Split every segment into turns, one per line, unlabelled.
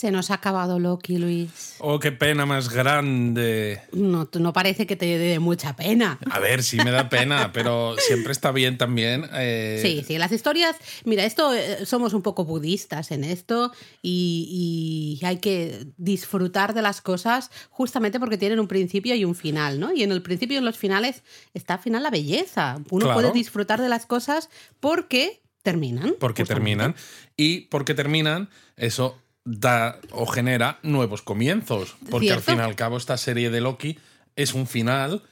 Se nos ha acabado Loki, Luis.
Oh, qué pena más grande.
No, no parece que te dé mucha pena.
A ver, sí me da pena, pero siempre está bien también.
Eh... Sí, sí, las historias. Mira, esto eh, somos un poco budistas en esto y, y, hay que disfrutar de las cosas justamente porque tienen un principio y un final, ¿no? Y en el principio y en los finales está al final la belleza. Uno
Claro.
puede disfrutar de las cosas porque terminan.
Porque
justamente.
terminan. Y porque terminan, eso da o genera nuevos comienzos. Porque al fin y al cabo, esta serie de Loki es un final,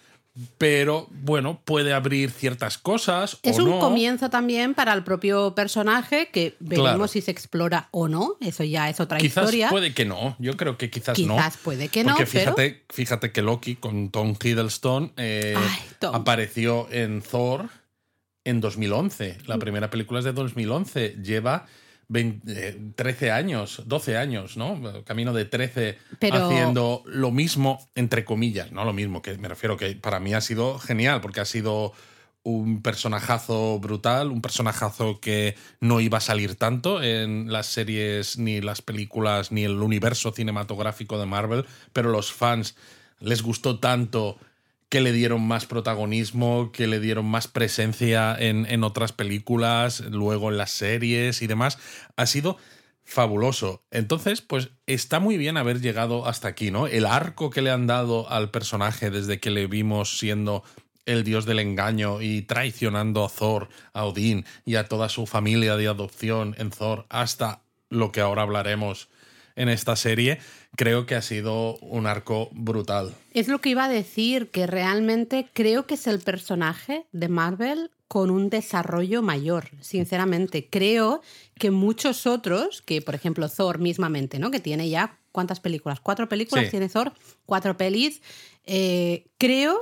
pero bueno, puede abrir ciertas cosas.
Es
o
un
no.
comienzo también para el propio personaje que veremos
Claro.
si se explora o no. Eso ya es otra
Quizás
historia.
puede que no, yo creo que quizás, no.
Quizás puede que no,
Porque
pero-
fíjate, fíjate que Loki con Tom Hiddleston eh,
Ay, Tom.
apareció en Thor en 2011. La primera película es de 2011. Lleva 20, eh, 13 años, 12 años, ¿no? Camino de 13
Pero-
haciendo lo mismo, entre comillas, no lo mismo, que me refiero que para mí ha sido genial, porque ha sido un personajazo brutal, un personajazo que no iba a salir tanto en las series, ni las películas, ni el universo cinematográfico de Marvel, pero los fans les gustó tanto que le dieron más protagonismo, que le dieron más presencia en, en otras películas, luego en las series y demás. Ha sido fabuloso. Entonces, pues está muy bien haber llegado hasta aquí, ¿no? El arco que le han dado al personaje desde que le vimos siendo el dios del engaño y traicionando a Thor, a Odín y a toda su familia de adopción en Thor, hasta lo que ahora hablaremos en esta serie, creo que ha sido un arco brutal.
Es lo que iba a decir, que realmente creo que es el personaje de Marvel con un desarrollo mayor, sinceramente. Creo que muchos otros, que por ejemplo Thor mismamente, ¿no? Que tiene ya, ¿cuántas películas? ¿Cuatro películas
Sí.
tiene Thor? Cuatro pelis. Eh, creo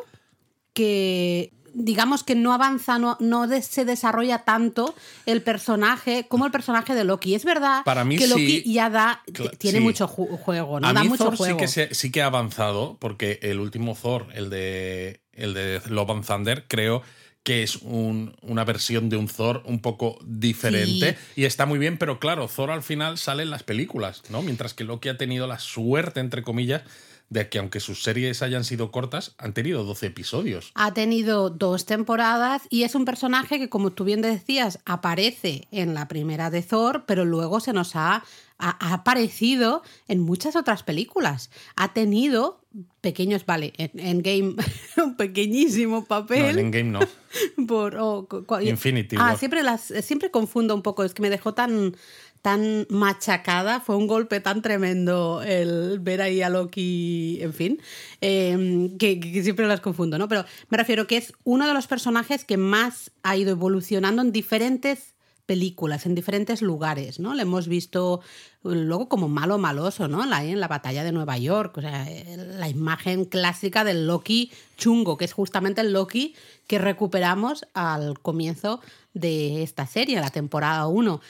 que digamos que no avanza, no, no de- se desarrolla tanto el personaje como el personaje de Loki. Es verdad
Para mí
que Loki
sí.
ya da, tiene
sí.
mucho ju- juego, ¿no?
a
da
mí
mucho
Thor
juego.
sí que, se- sí que ha avanzado, porque el último Thor, el de, el de Love and Thunder, creo que es un- una versión de un Thor un poco diferente y está muy bien, pero claro, Thor al final sale en las películas, ¿no? Mientras que Loki ha tenido la suerte, entre comillas, de que aunque sus series hayan sido cortas, han tenido 12 episodios.
Ha tenido dos temporadas y es un personaje que, como tú bien decías, aparece en la primera de Thor, pero luego se nos ha, ha- ha aparecido en muchas otras películas. Ha tenido pequeños, vale, en Endgame un pequeñísimo
No,
papel.
en Endgame no.
por, oh,
Infinity
Ah,
War.
siempre, las, siempre confundo un poco, es que me dejó tan, tan machacada, fue un golpe tan tremendo el ver ahí a Loki, en fin, eh, que, siempre las confundo, ¿no? Pero me refiero que es uno de los personajes que más ha ido evolucionando en diferentes películas, en diferentes lugares, ¿no? Le hemos visto luego como malo maloso, ¿no? La, en la batalla de Nueva York, o sea, la imagen clásica del Loki chungo, que es justamente el Loki que recuperamos al comienzo de esta serie, la temporada 1.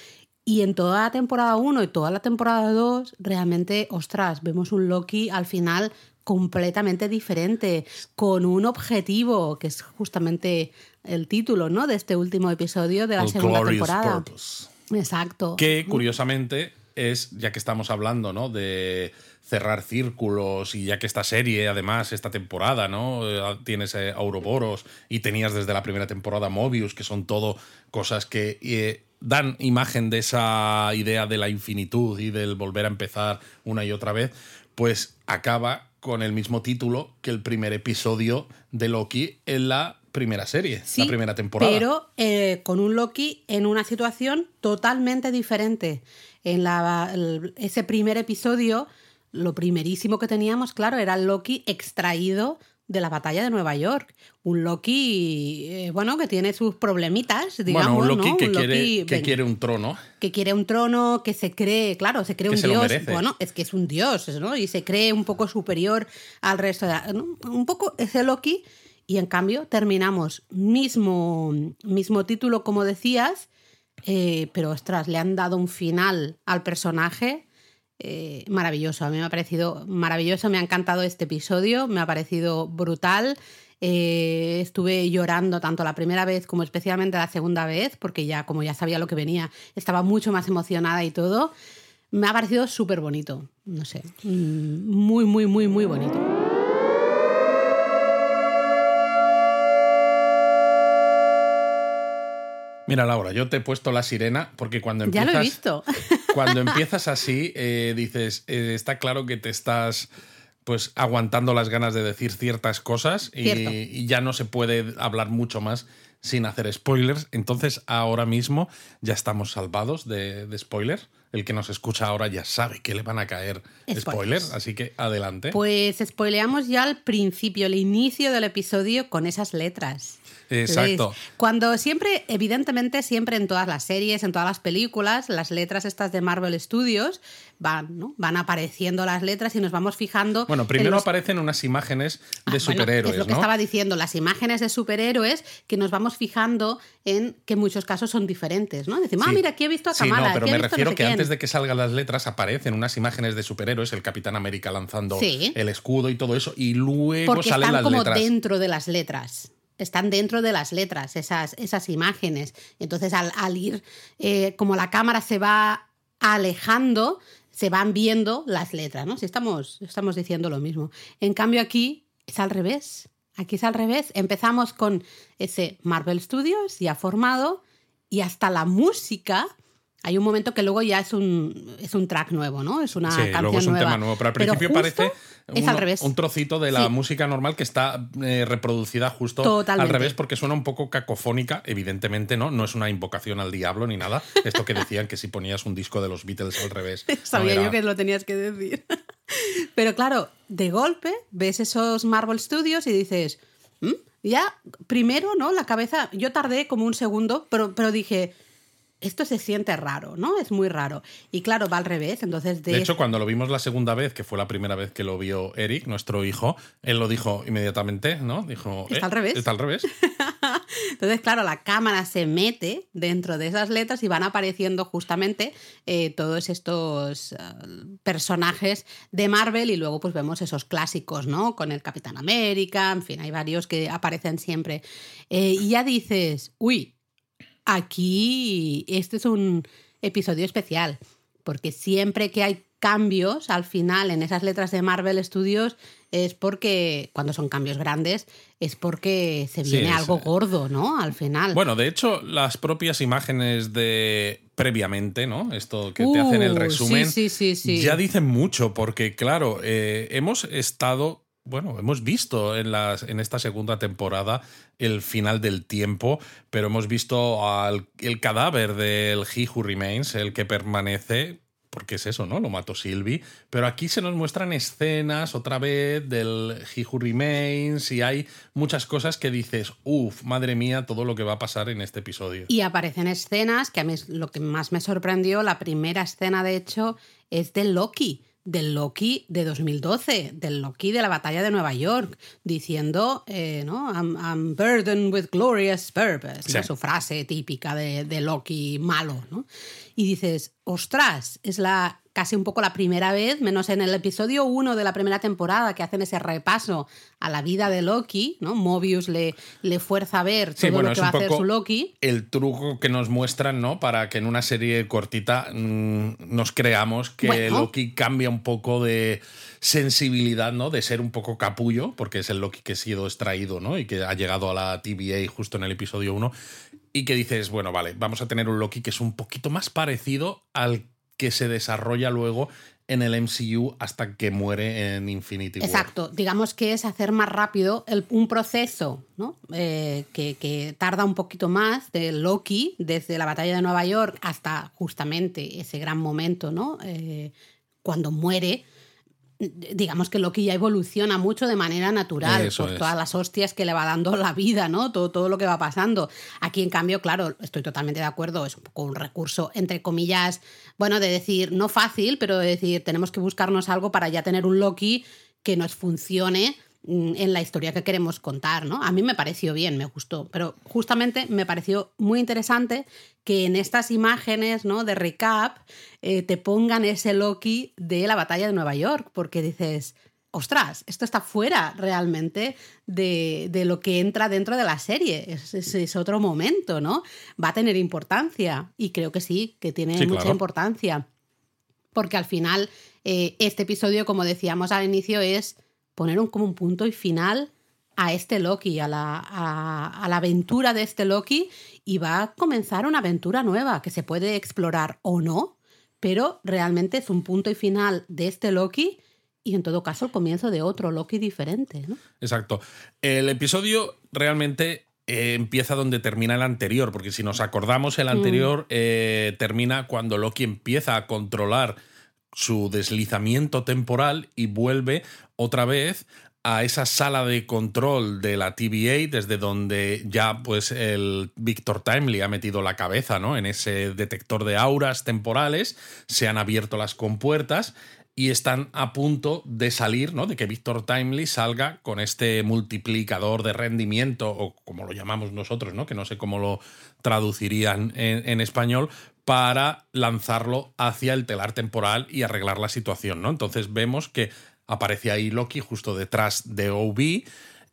Y en toda la temporada 1 y toda la temporada 2, realmente, ostras, vemos un Loki al final completamente diferente, con un objetivo, que es justamente el título, ¿no? De este último episodio de la
El
segunda
Glorious
temporada.
Purpose.
Exacto.
Que curiosamente es, ya que estamos hablando, ¿no? De cerrar círculos y ya que esta serie, además, esta temporada, ¿no? Eh, Tienes eh, Ouroboros y tenías desde la primera temporada Mobius, que son todo cosas que eh, dan imagen de esa idea de la infinitud y del volver a empezar una y otra vez, pues acaba con el mismo título que el primer episodio de Loki en la primera serie,
Sí,
la primera temporada.
Pero eh, con un Loki en una situación totalmente diferente. En la, el- ese primer episodio, lo primerísimo que teníamos, claro, era el Loki extraído de la batalla de Nueva York. Un Loki, eh, bueno, que tiene sus problemitas, digamos,
bueno, un Loki,
¿no?
que,
Un
quiere,
Loki,
que quiere un trono.
que quiere un trono, que se cree, claro, se cree
Que
un
se
dios. Bueno, es que es un dios, ¿no? Y se cree un poco superior al resto de. Un poco ese Loki. Y en cambio terminamos mismo, mismo título, como decías, eh, pero ostras, le han dado un final al personaje eh, maravilloso. A mí me ha parecido maravilloso, me ha encantado este episodio, me ha parecido brutal. Eh, estuve llorando tanto la primera vez como especialmente la segunda vez, porque ya, como ya sabía lo que venía, estaba mucho más emocionada y todo. Me ha parecido súper bonito. No sé. mm, Muy, muy, muy, muy bonito.
Mira, Laura, yo te he puesto la sirena porque cuando
Ya
empiezas.
lo he visto.
Cuando empiezas así, eh, dices, eh, está claro que te estás pues aguantando las ganas de decir ciertas cosas y, ya no se puede hablar mucho más sin hacer spoilers. Entonces ahora mismo ya estamos salvados de, de spoilers. El que nos escucha ahora ya sabe que le van a caer
Spoilers.
spoilers, así que adelante.
Pues spoileamos ya al principio, el inicio del episodio con esas letras.
Exacto.
¿Veis? Cuando siempre, evidentemente, siempre en todas las series, en todas las películas, las letras estas de Marvel Studios van, ¿no? Van apareciendo las letras y nos vamos fijando.
Bueno,
en
primero
los-
aparecen unas imágenes
Ah,
de
bueno,
superhéroes,
es lo que
¿no?
estaba diciendo, las imágenes de superhéroes que nos vamos fijando en que en muchos casos son diferentes, ¿no? Decimos, ah,
Sí.
mira, aquí he visto a
Sí,
Kamala,
no, pero me
no
refiero
sé
que
quién".
antes de que salgan las letras aparecen unas imágenes de superhéroes, el Capitán América lanzando
Sí.
el escudo y todo eso, y luego
Porque
salen
están
las
como
letras.
dentro de las letras. Están dentro de las letras, esas, esas imágenes. Entonces, al, al ir, eh, como la cámara se va alejando, se van viendo las letras, ¿no? Si estamos, estamos diciendo lo mismo. En cambio, aquí es al revés. Aquí es al revés. Empezamos con ese Marvel Studios ya formado y hasta la música. Hay un momento que luego ya es un, es un track nuevo, ¿no? Es una
Sí,
canción
luego es un
nueva.
tema nuevo, pero al principio parece
es
uno-
al revés.
un trocito de la
Sí.
música normal que está eh, reproducida justo
Totalmente.
al revés porque suena un poco cacofónica, evidentemente no, no es una invocación al diablo ni nada. Esto que decían que si ponías un disco de los Beatles al revés. no
Sabía
era-
yo que lo tenías que decir. Pero claro, de golpe ves esos Marvel Studios y dices, "¿Mm?". ya primero, ¿no? La cabeza, yo tardé como un segundo, pero, pero dije, esto se siente raro, ¿no? Es muy raro. Y claro, va al revés, entonces de,
De hecho, cuando lo vimos la segunda vez, que fue la primera vez que lo vio Eric, nuestro hijo, él lo dijo inmediatamente, ¿no? Dijo,
Está
"Eh,
al revés".
Está al revés.
Entonces, claro, la cámara se mete dentro de esas letras y van apareciendo justamente eh, todos estos eh, personajes de Marvel y luego pues vemos esos clásicos, ¿no? Con el Capitán América, en fin, hay varios que aparecen siempre. Eh, y ya dices, uy, aquí este es un episodio especial, porque siempre que hay cambios al final en esas letras de Marvel Studios es porque, cuando son cambios grandes, es porque se
Sí,
viene
es-
algo gordo, ¿no? Al final.
Bueno, de hecho, las propias imágenes de previamente, ¿no? Esto que te hacen el
Uh,
resumen,
sí, sí, sí, sí.
ya dicen mucho, porque claro, eh, hemos estado, bueno, hemos visto en, las, en esta segunda temporada el final del tiempo, pero hemos visto al, el cadáver del He Who Remains, el que permanece. Porque es eso, ¿no? Lo mató Sylvie. Pero aquí se nos muestran escenas otra vez del He Who Remains y hay muchas cosas que dices, uff, madre mía, todo lo que va a pasar en este episodio.
Y aparecen escenas que a mí es lo que más me sorprendió, la primera escena de hecho es de Loki, del Loki de 2012, del Loki de la batalla de Nueva York, diciendo, eh, ¿no? I'm, I'm burdened with glorious purpose.
Sí.
su frase típica de, de Loki malo, ¿no? Y dices, ostras, es la casi un poco la primera vez, menos en el episodio 1 de la primera temporada, que hacen ese repaso a la vida de Loki, ¿no? Mobius le, le fuerza a ver todo
Sí, bueno,
lo que va a hacer su Loki.
el truco que nos muestran, ¿no? Para que en una serie cortita mm, nos creamos que
Bueno.
Loki cambia un poco de sensibilidad, ¿no? De ser un poco capullo, porque es el Loki que ha sido extraído, ¿no? Y que ha llegado a la TVA justo en el episodio 1. Y que dices, bueno, vale, vamos a tener un Loki que es un poquito más parecido al que se desarrolla luego en el MCU hasta que muere en Infinity War.
Exacto, digamos que es hacer más rápido el- un proceso ¿no? Eh, que, que tarda un poquito más de Loki desde la batalla de Nueva York hasta justamente ese gran momento, ¿no? Eh, cuando muere. Digamos que Loki ya evoluciona mucho de manera natural
Eso
por
es.
todas las hostias que le va dando la vida, ¿no? Todo, todo lo que va pasando. Aquí, en cambio, claro, estoy totalmente de acuerdo, es un poco un recurso, entre comillas, bueno, de decir, no fácil, pero de decir, tenemos que buscarnos algo para ya tener un Loki que nos funcione en la historia que queremos contar, ¿no? A mí me pareció bien, me gustó, pero justamente me pareció muy interesante que en estas imágenes, ¿no? De recap eh, te pongan ese Loki de la batalla de Nueva York, porque dices, ostras, esto está fuera realmente de, de lo que entra dentro de la serie. Es, es, es, otro momento, ¿no? Va a tener importancia. Y creo que sí, que tiene
Sí,
mucha
claro.
importancia. Porque al final, eh, este episodio, como decíamos al inicio, es poner un, como un punto y final a este Loki, a la, a, a la aventura de este Loki, y va a comenzar una aventura nueva que se puede explorar o no, pero realmente es un punto y final de este Loki y en todo caso el comienzo de otro Loki diferente. ¿no?
Exacto. El episodio realmente eh, empieza donde termina el anterior, porque si nos acordamos, el anterior eh, termina cuando Loki empieza a controlar su deslizamiento temporal y vuelve otra vez a esa sala de control de la TVA, desde donde ya pues el Victor Timely ha metido la cabeza, ¿no? En ese detector de auras temporales, se han abierto las compuertas y están a punto de salir, ¿no? De que Victor Timely salga con este multiplicador de rendimiento, o como lo llamamos nosotros, ¿no? Que no sé cómo lo traducirían en, en español, para lanzarlo hacia el telar temporal y arreglar la situación, ¿no? Entonces vemos que aparece ahí Loki justo detrás de OB.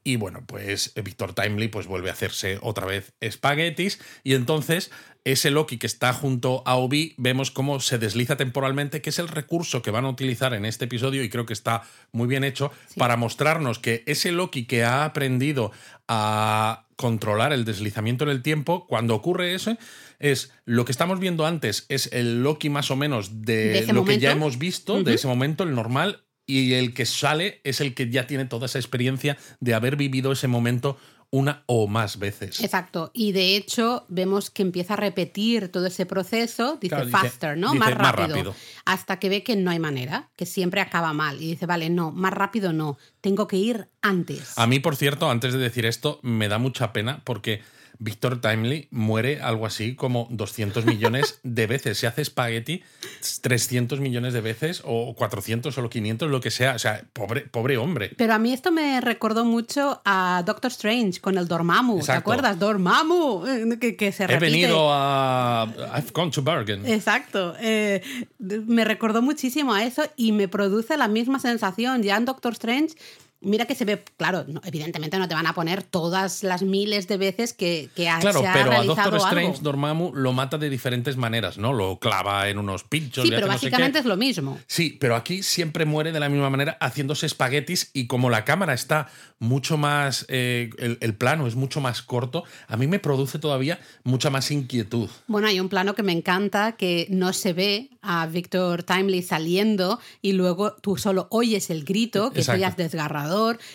Y bueno, pues Victor Timely pues vuelve a hacerse otra vez espaguetis. Y entonces ese Loki que está junto a Obi, vemos cómo se desliza temporalmente, que es el recurso que van a utilizar en este episodio y creo que está muy bien hecho
Sí.
para mostrarnos que ese Loki que ha aprendido a controlar el deslizamiento en el tiempo, cuando ocurre eso, es lo que estamos viendo antes, es el Loki más o menos de, lo que ya hemos visto, de ese momento, el normal, y el que sale es el que ya tiene toda esa experiencia de haber vivido ese momento una o más veces.
Exacto. Y de hecho, vemos que empieza a repetir todo ese proceso. Dice
Claro, dice-
faster, ¿no?
dice
más, rápido. Hasta que ve que no hay manera, que siempre acaba mal. Y dice, vale, no, más rápido no. Tengo que ir antes.
A mí, por cierto, antes de decir esto, me da mucha pena porque Victor Timely muere algo así como 200 millones de veces. Se hace espagueti 300 millones de veces o 400 o 500, lo que sea. O sea, pobre, pobre hombre.
Pero a mí esto me recordó mucho a Doctor Strange con el Dormammu. ¿Te
Exacto.
acuerdas? Dormammu, eh, que, que se
He
repite.
venido a... I've gone to Bergen.
Exacto. Eh, me recordó muchísimo a eso y me produce la misma sensación. Ya en Doctor Strange, mira que se ve, claro, no- evidentemente no te van a poner todas las miles de veces que, que ha,
Claro,
se ha
pero a Doctor Strange
algo.
Dormammu lo mata de diferentes maneras, ¿no? Lo clava en unos pinchos.
Sí, pero
no sé
básicamente es lo mismo.
Sí, pero aquí siempre muere de la misma manera haciéndose espaguetis y como la cámara está mucho más, eh, el, el plano es mucho más corto, a mí me produce todavía mucha más inquietud.
Bueno, hay un plano que me encanta que no se ve a Victor Timely saliendo y luego tú solo oyes el grito, que eso ya es
Exacto.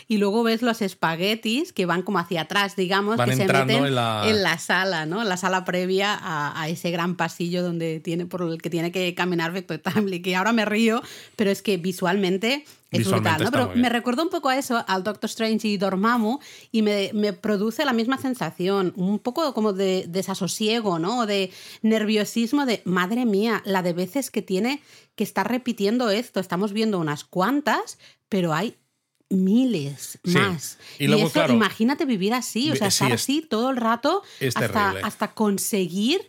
Y luego ves los espaguetis que van como hacia atrás, digamos,
Van
que se meten
en la-
sala, ¿no? En la sala previa a, a ese gran pasillo donde tiene, por el que tiene que caminar Victor Timely, que ahora me río, pero es que visualmente es brutal, ¿no?
está
Pero me recordó un poco a eso, al Doctor Strange y Dormammu, y me, me produce la misma sensación, un poco como de desasosiego, ¿no? O de nerviosismo de, madre mía, la de veces que tiene que estar repitiendo esto. Estamos viendo unas cuantas, pero hay miles
Sí.
más.
Y luego,
eso,
claro,
imagínate vivir así, o sea,
sí,
estar
es-
así todo el rato
es
hasta, hasta conseguir...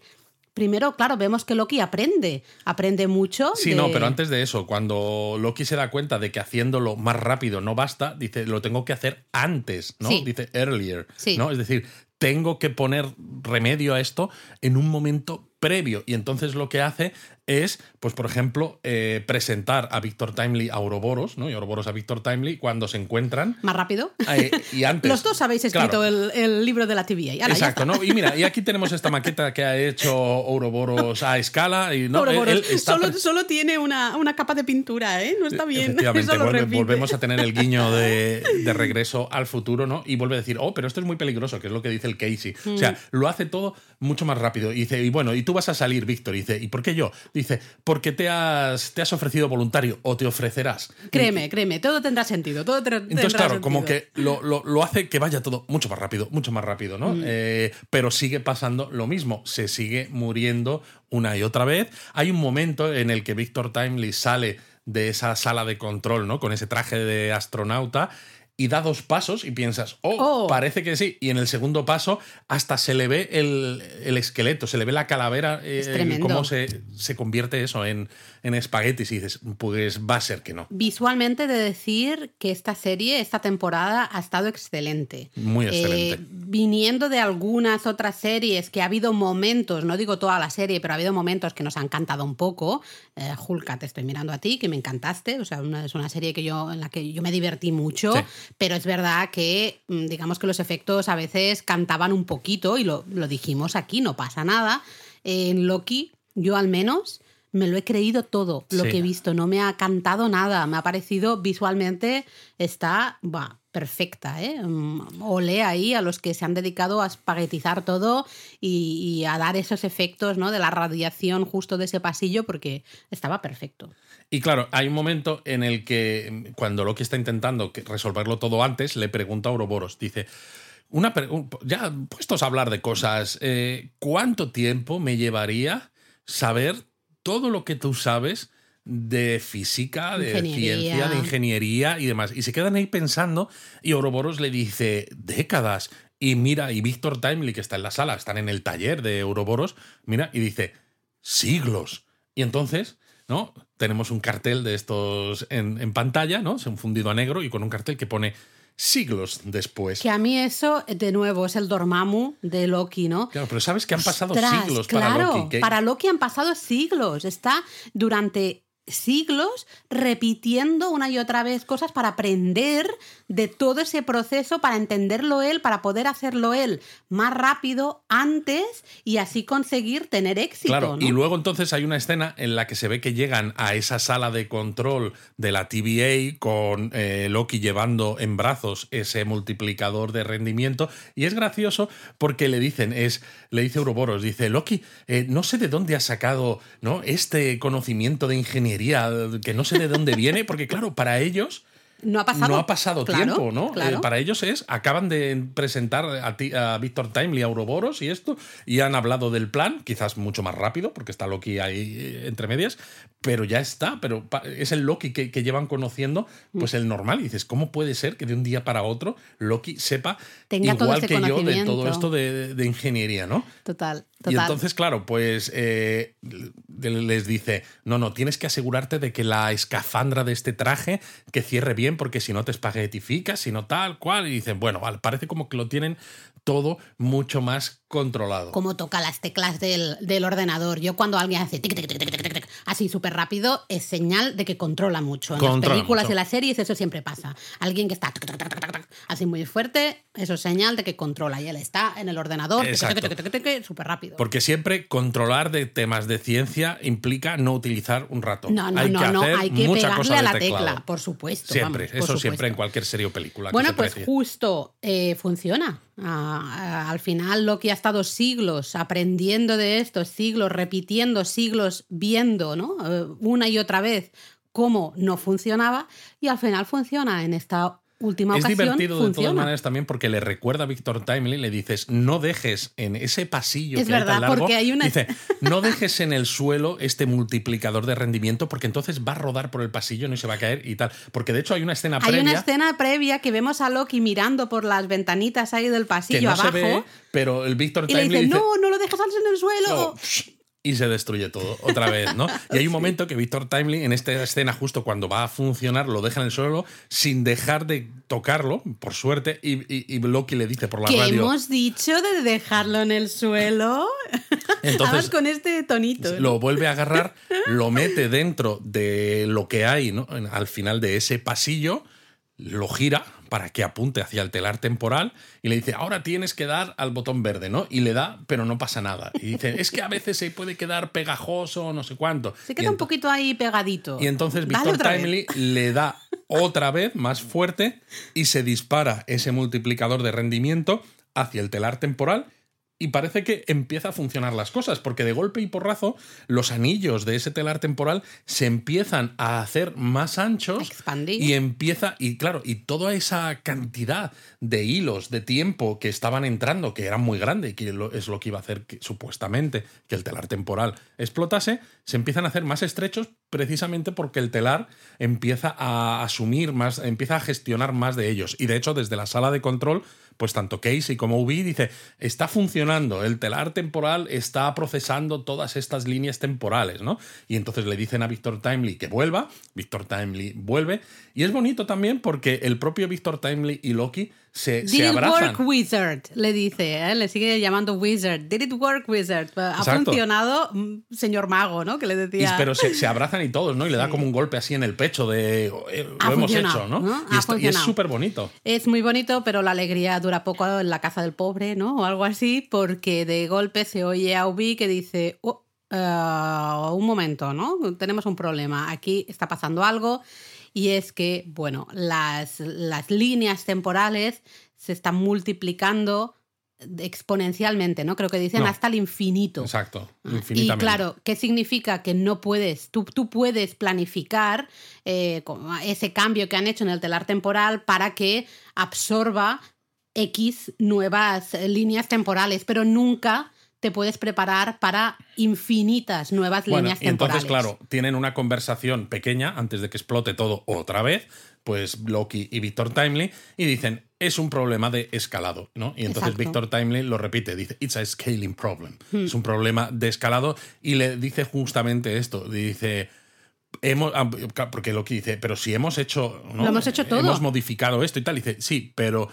Primero, claro, vemos que Loki aprende, aprende mucho.
Sí,
de-
no, pero antes de eso, cuando Loki se da cuenta de que haciéndolo más rápido no basta, dice, lo tengo que hacer antes, ¿no?
Sí.
Dice earlier. ¿no? Es decir, tengo que poner remedio a esto en un momento previo. Y entonces lo que hace es, pues por ejemplo, eh, presentar a Víctor Timely a Ouroboros, ¿no? Y Ouroboros a Víctor Timely cuando se encuentran.
Más rápido.
eh, y antes.
Los dos habéis escrito
Claro.
el, el libro de la TVA.
Exacto. ¿no? Y mira, y aquí tenemos esta maqueta que ha hecho Ouroboros a escala. Y no,
Ouroboros.
él- él está
solo, solo tiene una, una capa de pintura, ¿eh? No está bien.
Efectivamente,
Eso
vuelve- volvemos a tener el guiño de, de regreso al futuro, ¿no? Y vuelve a decir, oh, pero esto es muy peligroso, que es lo que dice el Casey. O sea,
Mm.
lo hace todo mucho más rápido. Y dice, y bueno, y tú vas a salir, Víctor. Y dice, ¿y por qué yo? Dice, porque te has, te has ofrecido voluntario o te ofrecerás.
Créeme, créeme, todo tendrá sentido. Todo tendrá
Entonces, claro,
sentido.
como que lo, lo- lo hace que vaya todo mucho más rápido, mucho más rápido, ¿no?
Mm.
Eh, pero sigue pasando lo mismo, se sigue muriendo una y otra vez. Hay un momento en el que Victor Timely sale de esa sala de control, ¿no? Con ese traje de astronauta y da dos pasos y piensas, oh,
Oh.
parece que sí. Y en el segundo paso hasta se le ve el, el esqueleto, se le ve la calavera, eh,
Es
cómo se, se convierte eso en, en espaguetis y dices, pues va a ser que no.
Visualmente de decir que esta serie, esta temporada ha estado excelente.
Muy excelente.
Eh, viniendo de algunas otras series que ha habido momentos, no digo toda la serie, pero ha habido momentos que nos han cantado un poco. Eh, Hulka, te estoy mirando a ti, que me encantaste. O sea, una- es una serie que yo, en la que yo me divertí mucho,
Sí.
pero es verdad que mm, digamos que los efectos a veces cantaban un poquito y lo, lo dijimos aquí, no pasa nada. En Loki, yo al menos me lo he creído todo lo
Sí.
que he visto, no me ha cantado nada, me ha parecido visualmente está va, perfecta, ¿eh? Mm, Olé ahí a los que se han dedicado a espaguetizar todo y, y a dar esos efectos ¿no? de la radiación justo de ese pasillo porque estaba perfecto.
Y claro, hay un momento en el que cuando Loki está intentando resolverlo todo antes, le pregunta a Ouroboros, dice, una ya puestos a hablar de cosas, eh, ¿cuánto tiempo me llevaría saber todo lo que tú sabes de física, de
Ingeniería.
ciencia, de ingeniería y demás? Y se quedan ahí pensando y Ouroboros le dice, décadas. Y mira, y Víctor Timely, que está en la sala, están en el taller de Ouroboros, mira y dice, siglos. Y entonces, ¿no? Tenemos un cartel de estos en, en pantalla, ¿no? Se un fundido a negro y con un cartel que pone siglos después.
Que a mí eso, de nuevo, es el Dormammu de Loki, ¿no?
Claro, pero sabes que han pasado
Ostras,
siglos
claro,
para Loki. que-
Para Loki han pasado siglos. Está durante siglos repitiendo una y otra vez cosas para aprender de todo ese proceso, para entenderlo él, para poder hacerlo él más rápido antes y así conseguir tener éxito.
Claro,
¿no?
y luego entonces hay una escena en la que se ve que llegan a esa sala de control de la TVA con eh, Loki llevando en brazos ese multiplicador de rendimiento y es gracioso porque le dicen, es, le dice Ouroboros, dice, Loki, eh, no sé de dónde has sacado ¿no? este conocimiento de ingeniería que no sé de dónde viene, porque claro, para ellos...
no ha pasado,
no ha pasado
Claro,
tiempo, ¿no?
claro.
Eh, para ellos es, acaban de presentar a, ti- a Víctor Timely, a Ouroboros y esto, y han hablado del plan, quizás mucho más rápido, porque está Loki ahí eh, entre medias, pero ya está, pero es el Loki que, que llevan conociendo, pues el normal. Y dices, ¿cómo puede ser que de un día para otro Loki sepa
Tenga todo
igual
ese
que yo de todo esto de, de ingeniería, ¿no?
Total, total.
Y entonces, claro, pues eh, les dice, no, no, tienes que asegurarte de que la escafandra de este traje que cierre bien, porque si no te espaguetificas, si no tal, cual. Y dicen, bueno, vale, parece como que lo tienen todo mucho más controlado.
Cómo toca las teclas del, del ordenador. Yo cuando alguien hace tic, tic, tic, tic, tic, tic, tic, así súper rápido, es señal de que controla mucho. En
Controla
las películas
mucho.
y las series eso siempre pasa. Alguien que está tic, tic, tic, así muy fuerte, eso es señal de que controla. Y él está en el ordenador súper rápido.
Porque siempre controlar de temas de ciencia implica no utilizar un ratón.
No, no,
hay
no,
que
no,
hacer
hay que
mucha
pegarle
cosa
a la
teclado.
tecla, por supuesto.
Siempre,
vamos, por
eso siempre en cualquier serie o película. que
Bueno,
se
pues
precie.
justo eh, funciona. Ah, ah, al final Loki estado siglos aprendiendo de esto, siglos repitiendo, siglos viendo, ¿no? Eh, una y otra vez cómo no funcionaba y al final funciona en esta última
Es
ocasión.
divertido de todas maneras también porque le recuerda a Víctor Timely, le dices, no dejes en ese pasillo
Es
que hay tan
verdad,
largo,
porque hay una-
dice, no dejes en el suelo este multiplicador de rendimiento porque entonces va a rodar por el pasillo, no se va a caer y tal. Porque de hecho hay una escena
Hay
previa
una escena previa que vemos a Loki mirando por las ventanitas ahí del
que
pasillo
no
abajo
se ve, pero el Víctor
y le
Timely
dice,
dice,
no, no lo dejes en el suelo.
"No", y se destruye todo otra vez, ¿no? Y hay un momento que Víctor Timely en esta escena justo cuando va a funcionar lo deja en el suelo sin dejar de tocarlo, por suerte, y, y- y Loki le dice por la
que
radio,
hemos dicho de dejarlo en el suelo.
Entonces,
con este tonito.
lo vuelve a agarrar, lo mete dentro de lo que hay ¿no? Al final de ese pasillo, lo gira para que apunte hacia el telar temporal y le dice, ahora tienes que dar al botón verde, ¿no? Y le da, pero no pasa nada. Y dice, es que a veces se puede quedar pegajoso o no sé cuánto.
Se queda un poquito ahí pegadito.
Y entonces
Dale vez.
Timely le da otra vez más fuerte y se dispara ese multiplicador de rendimiento hacia el telar temporal y parece que empieza a funcionar las cosas, porque de golpe y porrazo los anillos de ese telar temporal se empiezan a hacer más anchos
Expandir.
y empieza, y claro, y toda esa cantidad de hilos de tiempo que estaban entrando, que eran muy grandes, que lo- es lo que iba a hacer que, supuestamente que el telar temporal explotase, se empiezan a hacer más estrechos precisamente porque el telar empieza a asumir más, empieza a gestionar más de ellos. Y de hecho, desde la sala de control, pues tanto Casey como Ubi dice, está funcionando, el telar temporal está procesando todas estas líneas temporales, ¿no? Y entonces le dicen a Victor Timely que vuelva, Victor Timely vuelve, y es bonito también porque el propio Victor Timely y Loki se, se
Did it
abrazan.
work, Wizard? Le dice, ¿eh? le sigue llamando Wizard. Did it work, Wizard? Ha
Exacto.
funcionado, mm, señor mago, ¿no? Que le
Y-
decía.
pero se, se abrazan y todos, ¿no? Y le da como un golpe así en el pecho de eh, lo hemos hecho, ¿no?
¿no?
Y, está- y es súper bonito.
Es muy bonito, pero la alegría dura poco en la casa del pobre, ¿no? O algo así, porque de golpe se oye a Ubi que dice, "Oh, eh, un momento, ¿no? Tenemos un problema, aquí está pasando algo, y es que, bueno, las, las líneas temporales se están multiplicando exponencialmente, ¿no? Creo que dicen
No.
hasta el infinito.
Exacto,
Ah, Y claro, ¿qué significa? Que no puedes, tú, tú puedes planificar eh, ese cambio que han hecho en el telar temporal para que absorba X nuevas líneas temporales, pero nunca te puedes preparar para infinitas nuevas
Bueno,
líneas
y entonces,
temporales.
claro, tienen una conversación pequeña antes de que explote todo otra vez, pues Loki y Victor Timely, y dicen, es un problema de escalado, ¿no? Y entonces
Exacto.
Victor Timely lo repite, dice, it's a scaling problem.
Hmm.
Es un problema de escalado, y le dice justamente esto, dice... Hemos, ah, porque Loki dice, pero si hemos hecho. ¿no?
Lo hemos hecho todo.
Hemos modificado esto y tal. Y dice, sí, pero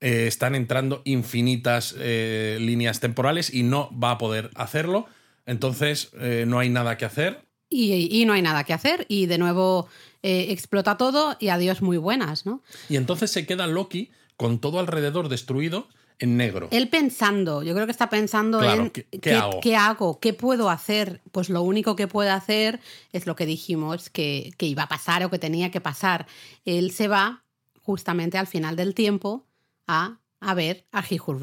eh, están entrando infinitas eh, líneas temporales y no va a poder hacerlo. Entonces, eh, no hay nada que hacer.
Y, y no hay nada que hacer, y de nuevo explota todo y adiós muy buenas, ¿no?
Y entonces se queda Loki con todo alrededor destruido en negro.
Él pensando, yo creo que está pensando
Claro,
en
¿qué- qué hago?
qué hago, qué puedo hacer. Pues lo único que puede hacer es lo que dijimos que, que iba a pasar o que tenía que pasar. Él se va justamente al final del tiempo a, a ver a He Who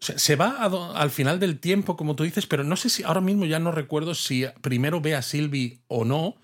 sea, se va al final del tiempo, como tú dices, pero no sé si ahora mismo ya no recuerdo si primero ve a Sylvie o no,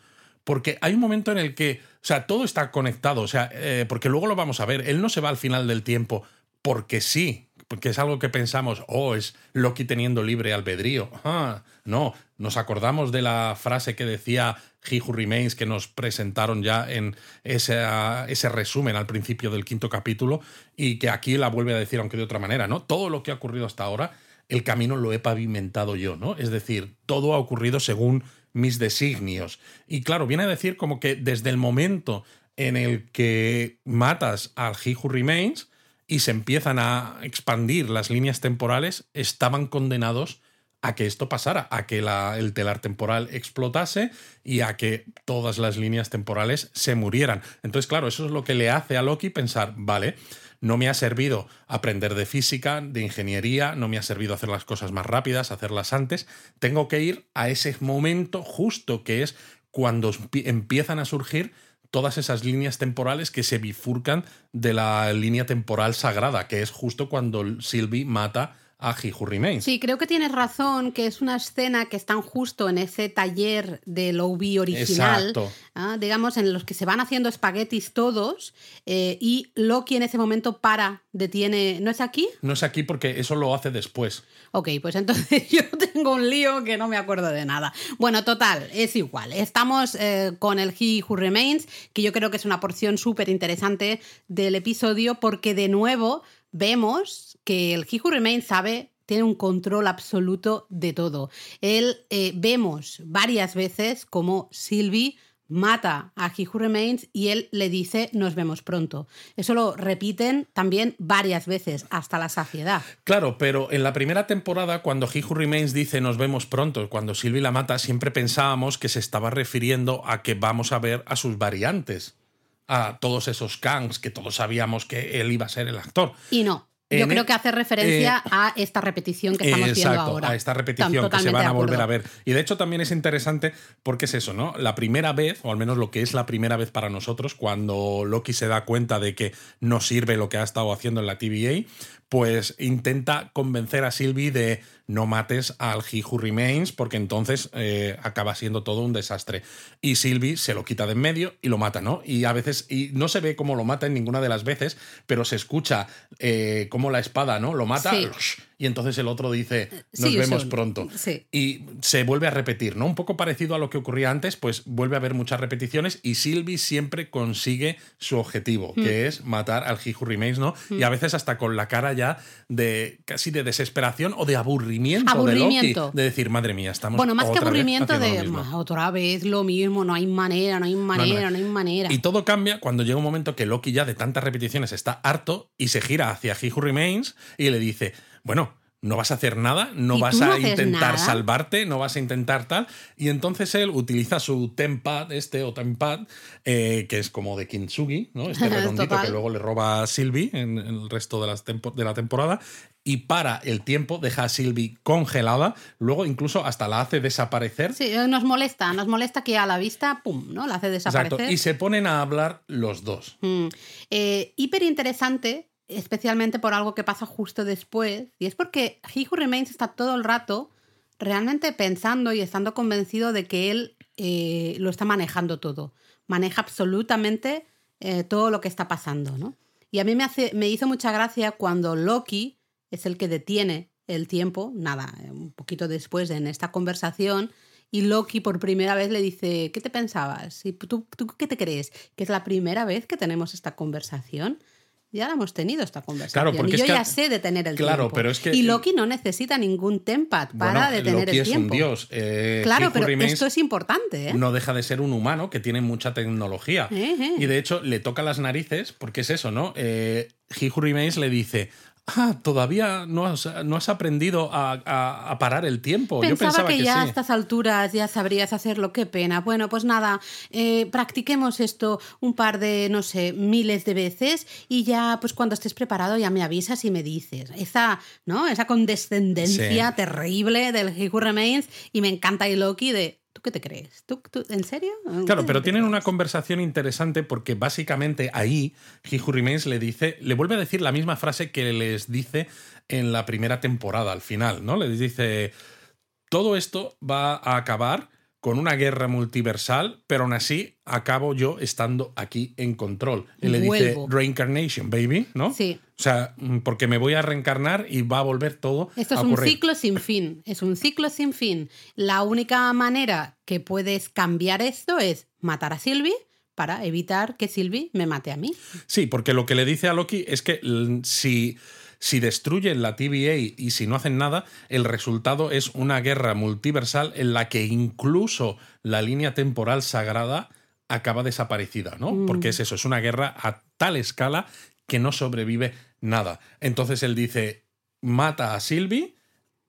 porque hay un momento en el que, o sea, todo está conectado, o sea, eh, porque luego lo vamos a ver, él no se va al final del tiempo porque sí, porque es algo que pensamos, oh, es Loki teniendo libre albedrío. Ah, no, nos acordamos de la frase que decía He Who Remains que nos presentaron ya en ese, ese resumen al principio del quinto capítulo y que aquí la vuelve a decir, aunque de otra manera, ¿no? Todo lo que ha ocurrido hasta ahora, el camino lo he pavimentado yo, ¿no? Es decir, todo ha ocurrido según mis designios. Y claro, viene a decir como que desde el momento en el que matas al He Who Remains y se empiezan a expandir las líneas temporales, estaban condenados a que esto pasara, a que el telar temporal explotase y a que todas las líneas temporales se murieran. Entonces, claro, eso es lo que le hace a Loki pensar, vale, no me ha servido aprender de física, de ingeniería, no me ha servido hacer las cosas más rápidas, hacerlas antes, tengo que ir a ese momento justo que es cuando empi- empiezan a surgir todas esas líneas temporales que se bifurcan de la línea temporal sagrada, que es justo cuando Sylvie mata a He Who Remains.
Sí, creo que tienes razón, que es una escena que están justo en ese taller del OB original,
Exacto.
ah, digamos, en los que se van haciendo espaguetis todos, eh, y Loki en ese momento para, detiene, ¿no es aquí?
No es aquí porque eso lo hace después.
Ok, pues entonces yo tengo un lío que no me acuerdo de nada. Bueno, total, es igual. Estamos eh, con el He Who Remains, que yo creo que es una porción súper interesante del episodio, porque de nuevo vemos que el He Who Remains sabe tiene un control absoluto de todo. Él eh, vemos varias veces como Sylvie mata a He Who Remains y él le dice nos vemos pronto. Eso lo repiten también varias veces hasta la saciedad.
Claro, pero en la primera temporada, cuando He Who Remains dice nos vemos pronto, cuando Sylvie la mata, siempre pensábamos que se estaba refiriendo a que vamos a ver a sus variantes, a todos esos Kangs que todos sabíamos que él iba a ser el actor.
Y no. Yo creo que hace referencia
eh,
a esta repetición que estamos viendo
Exacto,
ahora.
a esta repetición que se van a volver a ver. Y de hecho también es interesante porque es eso, ¿no? La primera vez, o al menos lo que es la primera vez para nosotros, cuando Loki se da cuenta de que no sirve lo que ha estado haciendo en la TVA, pues intenta convencer a Sylvie de no mates al He Who Remains porque entonces eh, acaba siendo todo un desastre. Y Sylvie se lo quita de en medio y lo mata, ¿no? Y a veces, y no se ve cómo lo mata en ninguna de las veces, pero se escucha eh, cómo la espada, ¿no? Lo mata y entonces el otro dice, nos vemos pronto. Y se vuelve a repetir, ¿no? Un poco parecido a lo que ocurría antes, pues vuelve a haber muchas repeticiones y Sylvie siempre consigue su objetivo, que hmm. es matar al He Who Remains, ¿no? Y a hmm. veces hasta con la cara ya de casi de desesperación o de aburrimiento, aburrimiento. De, decir, madre mía, estamos
Bueno, más que aburrimiento de otra vez lo mismo, no hay manera, no hay manera, no, hay manera.
Y todo cambia cuando llega un momento que Loki ya de tantas repeticiones está harto y se gira hacia He Who Remains y le dice, bueno, no vas a hacer nada, no vas a intentar salvarte, no vas a intentar tal. Y entonces él utiliza su tempad, este o tempad, eh, que es como de Kintsugi, ¿no? Este redondito que luego le roba a Sylvie en, el resto de, las de la temporada. Y para el tiempo, deja a Sylvie congelada, luego incluso hasta la hace desaparecer.
Sí, nos molesta, nos molesta que a la vista, pum, ¿no? La hace desaparecer. Exacto.
Y se ponen a hablar los dos.
Mm. Eh, hiper interesante especialmente por algo que pasa justo después, y es porque He Who Remains está todo el rato realmente pensando y estando convencido de que él eh, lo está manejando todo, maneja absolutamente eh, todo lo que está pasando, ¿no? Y a mí me, hace, me hizo mucha gracia cuando Loki es el que detiene el tiempo, nada, un poquito después en esta conversación, y Loki por primera vez le dice, ¿qué te pensabas? ¿Y tú, tú qué te crees? ¿Que es la primera vez que tenemos esta conversación? Ya la hemos tenido esta conversación. Claro, y yo ya sé detener el
claro,
tiempo.
Pero es que,
y Loki no necesita ningún tempad para detener el tiempo.
es un dios. Eh,
claro, pero esto es importante. ¿eh?
No deja de ser un humano que tiene mucha tecnología. Eh, y de hecho le toca las narices, porque es eso, ¿no? Eh, He Who Remains le dice, ah, todavía no has, no has aprendido a, parar el tiempo.
Pensaba
Yo pensaba
que, ya a estas alturas ya sabrías hacerlo, qué pena. Bueno, pues nada, eh, practiquemos esto un par de, no sé, miles de veces y ya, pues cuando estés preparado ya me avisas y me dices. Esa, ¿no? Esa condescendencia terrible del He Who Remains y me encanta el Loki de ¿Tú qué te crees? ¿Tú, en serio?
Claro, pero tienen una conversación interesante porque básicamente ahí He Remains le dice, le vuelve a decir la misma frase que les dice en la primera temporada, al final, ¿no? Les dice, todo esto va a acabar con una guerra multiversal, pero aún así acabo yo estando aquí en control. Y le dice reincarnation, baby, ¿no?
Sí.
O sea, mm, porque me voy a reencarnar y va a volver todo.
Esto es un ciclo sin fin. Es un ciclo sin fin. La única manera que puedes cambiar esto es matar a Sylvie para evitar que Sylvie me mate a mí.
Sí, porque lo que le dice a Loki es que si si destruyen la TVA y si no hacen nada, el resultado es una guerra multiversal en la que incluso la línea temporal sagrada acaba desaparecida, ¿no? Mm. Porque es eso, es una guerra a tal escala que no sobrevive nada. Entonces él dice, mata a Sylvie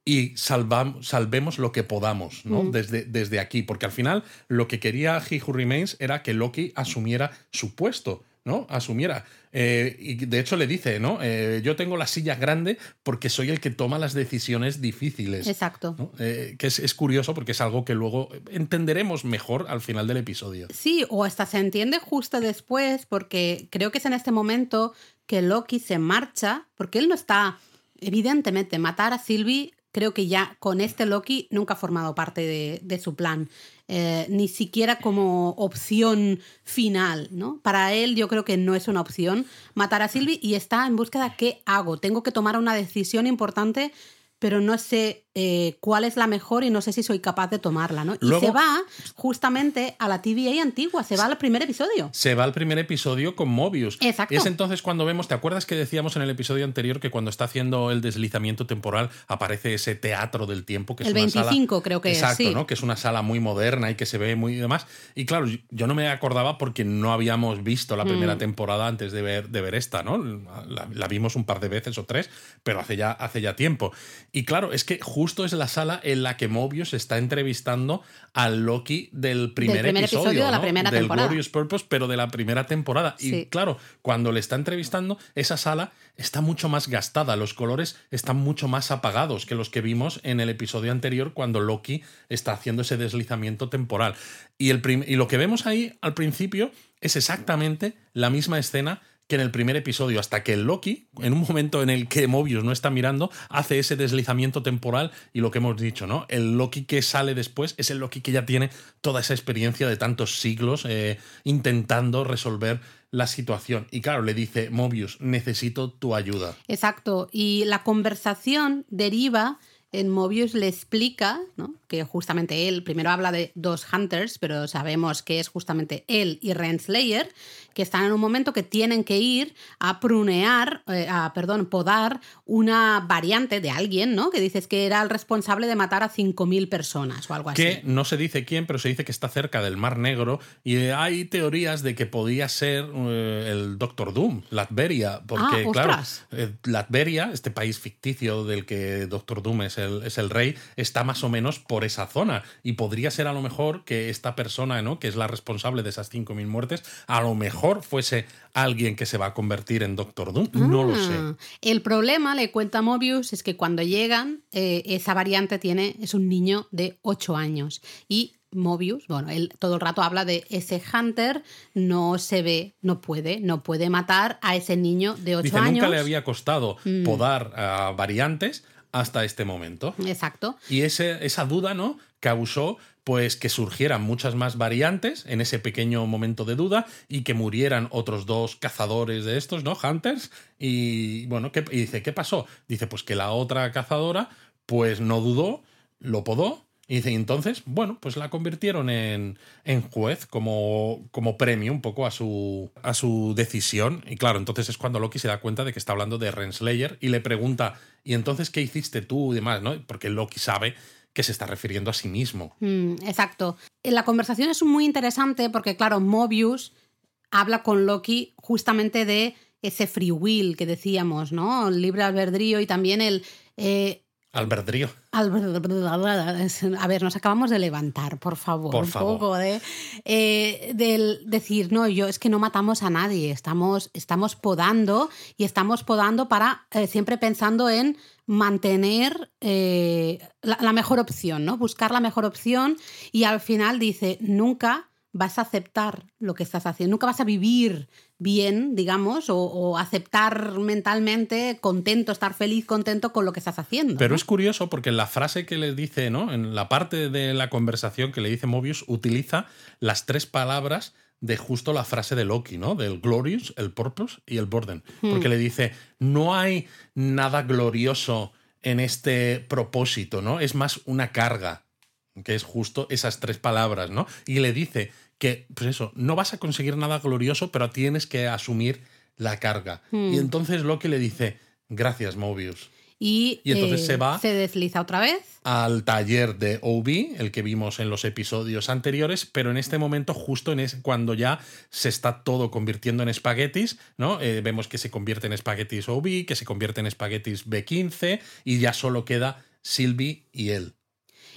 y salvemos lo que podamos, ¿no? Mm. Desde, desde aquí, porque al final lo que quería He Who Remains era que Loki asumiera su puesto ¿no? Asumiera. Eh, y de hecho le dice, ¿no? Eh, yo tengo la silla grande porque soy el que toma las decisiones difíciles.
Exacto.
Eh, que es, curioso porque es algo que luego entenderemos mejor al final del episodio.
Sí, o hasta se entiende justo después porque creo que es en este momento que Loki se marcha porque él no está... Evidentemente, matar a Sylvie creo que ya con este Loki nunca ha formado parte de, su plan. Eh, ni siquiera como opción final, ¿no? Para él yo creo que no es una opción matar a Sylvie y está en búsqueda qué hago. Tengo que tomar una decisión importante pero no sé eh, cuál es la mejor y no sé si soy capaz de tomarla, ¿no? Y se va justamente a la TVA antigua, se va al primer episodio.
Se va al primer episodio con Mobius.
Exacto.
Es entonces cuando vemos, ¿te acuerdas que decíamos en el episodio anterior que cuando está haciendo el deslizamiento temporal aparece ese teatro del tiempo que es
el
una
25 creo que
Exacto,
es,
¿no? Que es una sala muy moderna y que se ve muy demás. Y claro, yo no me acordaba porque no habíamos visto la primera mm. temporada antes de ver, de ver esta, ¿no? La, la, vimos un par de veces o tres, pero hace ya, hace ya tiempo. Y claro, es que justo es la sala en la que Mobius está entrevistando al Loki del primer, episodio,
de la primera
del
temporada.
Glorious Purpose, pero de la primera temporada. Y claro, cuando le está entrevistando, esa sala está mucho más gastada, los colores están mucho más apagados que los que vimos en el episodio anterior cuando Loki está haciendo ese deslizamiento temporal. Y, el y lo que vemos ahí al principio es exactamente la misma escena que en el primer episodio, hasta que el Loki, en un momento en el que Mobius no está mirando, hace ese deslizamiento temporal y lo que hemos dicho, ¿no? El Loki que sale después es el Loki que ya tiene toda esa experiencia de tantos siglos eh, intentando resolver la situación. Y claro, le dice, Mobius, necesito tu ayuda.
Exacto. Y la conversación deriva en Mobius le explica ¿no? Que justamente él, primero habla de dos Hunters, pero sabemos que es justamente él y Renslayer, que están en un momento que tienen que ir a prunear, eh, a, perdón, podar una variante de alguien, ¿no? Que dices que era el responsable de matar a 5.000 personas o algo así.
Que no se dice quién, pero se dice que está cerca del Mar Negro y hay teorías de que podía ser eh, el Doctor Doom, Latveria, porque
Ah,
claro, eh, Latveria, este país ficticio del que Doctor Doom es el, es el rey, está más o menos por esa zona y podría ser a lo mejor que esta persona, ¿no? Que es la responsable de esas 5.000 muertes, a lo mejor fuese alguien que se va a convertir en Doctor Doom. No lo sé.
Ah, El problema, le cuenta Mobius, es que cuando llegan, eh, esa variante tiene, es un niño de 8 años. Y Mobius, bueno, él todo el rato habla de ese Hunter, no se ve, no puede, no puede matar a ese niño de 8
Dice,
años. Mm.
nunca le había costado podar a variantes hasta este momento.
Exacto.
Y ese, esa duda, ¿no? Causó pues que surgieran muchas más variantes en ese pequeño momento de duda y que murieran otros dos cazadores de estos, ¿no? Hunters. Y bueno, ¿qué, y dice, ¿qué pasó? Dice, pues que la otra cazadora pues no dudó, lo podó. Y dice, entonces, bueno, pues la convirtieron en, en juez como, como premio un poco a su, a su decisión. Y claro, entonces es cuando Loki se da cuenta de que está hablando de Renslayer y le pregunta, ¿y entonces qué hiciste tú y demás? ¿no? Porque Loki sabe que se está refiriendo a sí mismo.
Mm, exacto. La conversación es muy interesante porque, claro, Mobius habla con Loki justamente de ese free will que decíamos, ¿no? El libre albedrío y también el... eh,
Albedrío.
A ver, nos acabamos de levantar, por favor.
Por
un
favor.
poco de. eh, del decir, no, yo es que no matamos a nadie, estamos, estamos podando y estamos podando para eh, siempre pensando en mantener eh, la, la mejor opción, ¿no? Buscar la mejor opción y al final dice, nunca vas a aceptar lo que estás haciendo, nunca vas a vivir bien, digamos, o, o aceptar mentalmente contento, estar feliz, contento con lo que estás haciendo.
Pero
¿no?
es curioso porque la frase que le dice, ¿no? En la parte de la conversación que le dice Mobius, utiliza las tres palabras de justo la frase de Loki, ¿no? Del glorious, el purpose y el burden. Porque le dice, no hay nada glorioso en este propósito, ¿no? Es más una carga, que es justo esas tres palabras, ¿no? Y le dice que, pues eso, no vas a conseguir nada glorioso, pero tienes que asumir la carga. Y entonces Loki le dice, gracias, Mobius
Y,
Y entonces
eh,
se va-
Se desliza otra vez.
al taller de OB, el que vimos en los episodios anteriores, pero en este momento, justo en ese, cuando ya se está todo convirtiendo en espaguetis, ¿no? Eh, vemos que se convierte en espaguetis OB, que se convierte en espaguetis B15, y ya solo queda Sylvie y él.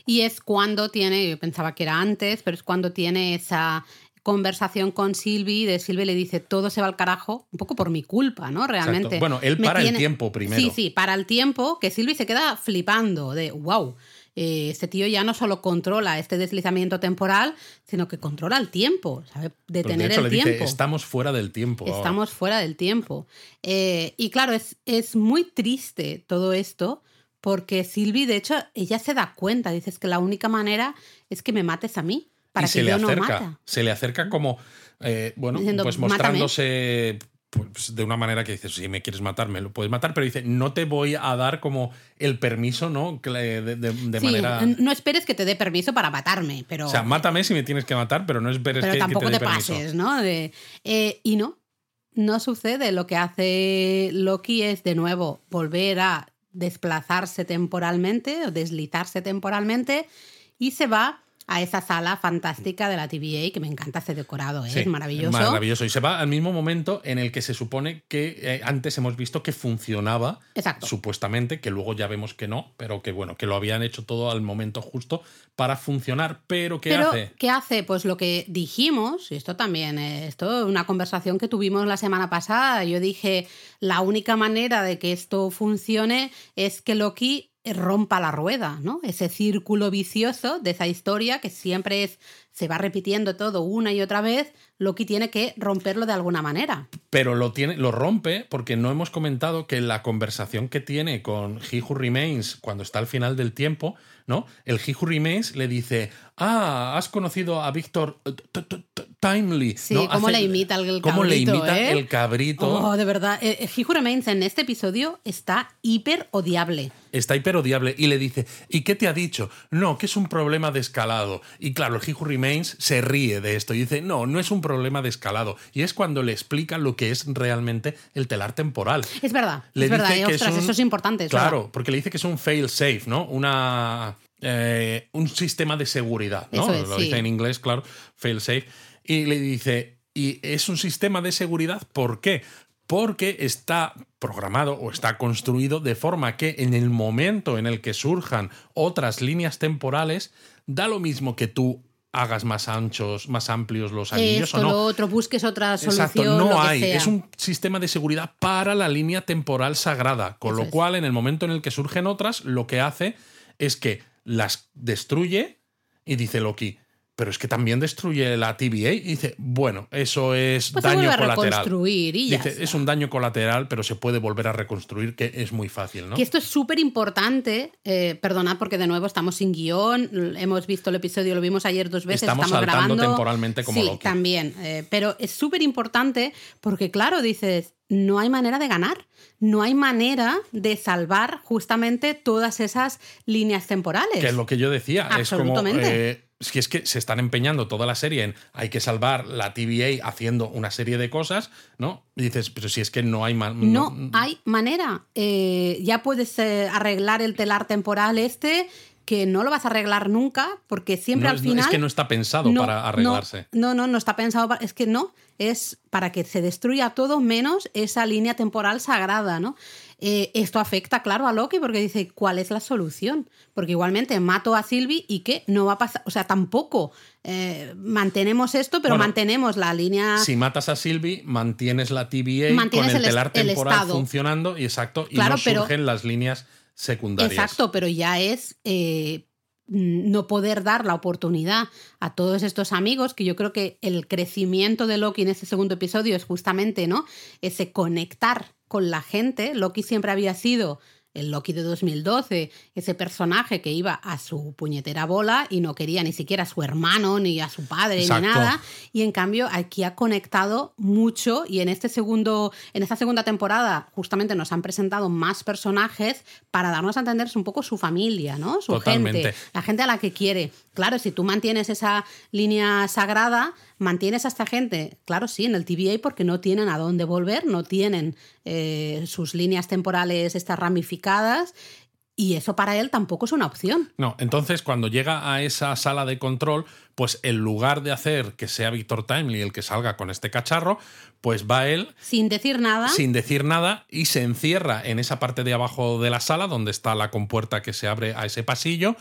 Y es cuando tiene, yo pensaba que era antes, pero es cuando tiene esa conversación con Silvi, de Silvi le dice todo se va al carajo, un poco por mi culpa, ¿no? Realmente.
Exacto. Bueno, él para el tiempo primero.
Sí, sí, para el tiempo, que Silvi se queda flipando de, wow, eh, este tío ya no solo controla este deslizamiento temporal, sino que controla el tiempo, ¿sabe?
De
Detener
hecho,
el
le dice,
tiempo.
estamos fuera del tiempo. ahora".
Estamos fuera del tiempo. Eh, y claro, es, es muy triste todo esto, porque Silvi, de hecho, ella se da cuenta, dices que la única manera es que me mates a mí, para
y
que
se le
yo no
acerca,
mata.
se le acerca como, eh, bueno,
Diciendo,
pues mostrándose pues, de una manera que dices, si me quieres matar, me lo puedes matar, pero dice, no te voy a dar como el permiso, ¿no? Le- De, de- de
Sí,
manera...
no esperes que te dé permiso para matarme, pero,
O sea, mátame si me tienes que matar, pero no esperes
pero
que,
tampoco
te
te,
dé permiso.
pases, ¿no? De- eh, y no, no sucede. Lo que hace Loki es, de nuevo, volver a desplazarse temporalmente o deslizarse temporalmente y se va a esa sala fantástica de la TVA, que me encanta ese decorado, ¿eh?
Sí,
es maravilloso.
Maravilloso. Y se va al mismo momento en el que se supone que eh, antes hemos visto que funcionaba,
Exacto.
supuestamente, que luego ya vemos que no, pero que bueno, que lo habían hecho todo al momento justo para funcionar. Pero ¿qué
Pero,
hace?
¿qué hace? Pues lo que dijimos, y esto también, eh, esto es una conversación que tuvimos la semana pasada. Yo dije, la única manera de que esto funcione es que Loki rompa la rueda, ¿no? Ese círculo vicioso de esa historia que siempre es se va repitiendo todo una y otra vez, Loki tiene que romperlo de alguna manera.
Pero lo, tiene, lo rompe porque no hemos comentado que la conversación que tiene con He Who Remains cuando está al final del tiempo, ¿no? El He Who Remains le dice, ah, has conocido a Víctor Timely.
Sí, cómo le imita el cabrito.
Cómo le imita
¿eh?
el cabrito.
Oh, de verdad. Eh, He Who Remains en este episodio está hiper odiable.
Está hiper odiable y le dice, ¿y qué te ha dicho? No, que es un problema de escalado. Y claro, el He Who Remains se ríe de esto y dice, no, no es un problema de escalado. Y es cuando le explica lo que es realmente el telar temporal.
Es verdad,
Le
es verdad.
dice
eh,
que
ostras,
es un-
eso es importante. es
Claro,
verdad.
porque le dice que es un fail safe, ¿no? Una eh, un sistema de seguridad, ¿no?
Es,
Lo
sí.
dice en inglés, claro, fail safe. Y le dice, y es un sistema de seguridad, ¿por qué? Porque está programado o está construido de forma que en el momento en el que surjan otras líneas temporales, da lo mismo que tú hagas más anchos, más amplios los anillos
Esto,
o no.
lo otro, busques otra solución.
Exacto,
lo
no
que
hay.
sea.
Es un sistema de seguridad para la línea temporal sagrada, con
Eso
lo
es.
cual en el momento en el que surgen otras, lo que hace es que las destruye y dice Loki, pero es que también destruye la TVA y dice, bueno, eso es
Pues se
daño
a
colateral.
reconstruir y ya
Dice,
está.
es un daño colateral, pero se puede volver a reconstruir, que es muy fácil, ¿no?
Que esto es súper importante. Eh, perdonad porque de nuevo estamos sin guion. Hemos visto el episodio, lo vimos ayer dos veces.
Estamos
Estamos,
saltando
grabando.
temporalmente como
sí,
Loki.
también. eh, pero es súper importante porque, claro, dices, no hay manera de ganar. No hay manera de salvar justamente todas esas líneas temporales.
Que es lo que yo decía. Es como.
Absolutamente.
eh, si es que se están empeñando toda la serie en hay que salvar la TVA haciendo una serie de cosas, ¿no? Y dices, pero si es que no hay más.
No hay manera. Eh, ya puedes eh, arreglar el telar temporal este, que no lo vas a arreglar nunca, porque siempre
no
al final.
Es que no está pensado
No,
para arreglarse.
No, no, no está pensado para. Es que no. Es para que se destruya todo menos esa línea temporal sagrada, ¿no? Eh, esto afecta, claro, a Loki porque dice, ¿cuál es la solución? Porque igualmente mato a Sylvie y ¿qué? No va a pasar. O sea, tampoco eh, mantenemos esto, pero
Bueno,
mantenemos la línea.
Si matas a Sylvie, mantienes la TVA
Mantienes
con el
el
telar
el
temporal
estado.
funcionando y exacto, y
Claro,
no
pero-
surgen las líneas secundarias.
Exacto, pero ya es eh, no poder dar la oportunidad a todos estos amigos, que yo creo que el crecimiento de Loki en este segundo episodio es justamente, ¿no? Ese conectar con la gente. Loki siempre había sido el Loki de 2012, ese personaje que iba a su puñetera bola y no quería ni siquiera a su hermano, ni a su padre,
Exacto.
ni nada. Y en cambio aquí ha conectado mucho y en este segundo, en esta segunda temporada justamente nos han presentado más personajes para darnos a entender un poco su familia, ¿no? Su
Totalmente.
gente, la gente a la que quiere. Claro, si tú mantienes esa línea sagrada, mantienes a esta gente, claro, sí, en el TVA porque no tienen a dónde volver, no tienen eh, sus líneas temporales estas ramificadas y eso para él tampoco es una opción.
No, entonces cuando llega a esa sala de control, pues en lugar de hacer que sea Víctor Timely el que salga con este cacharro, pues va él
Sin decir nada.
sin decir nada y se encierra en esa parte de abajo de la sala donde está la compuerta que se abre a ese pasillo.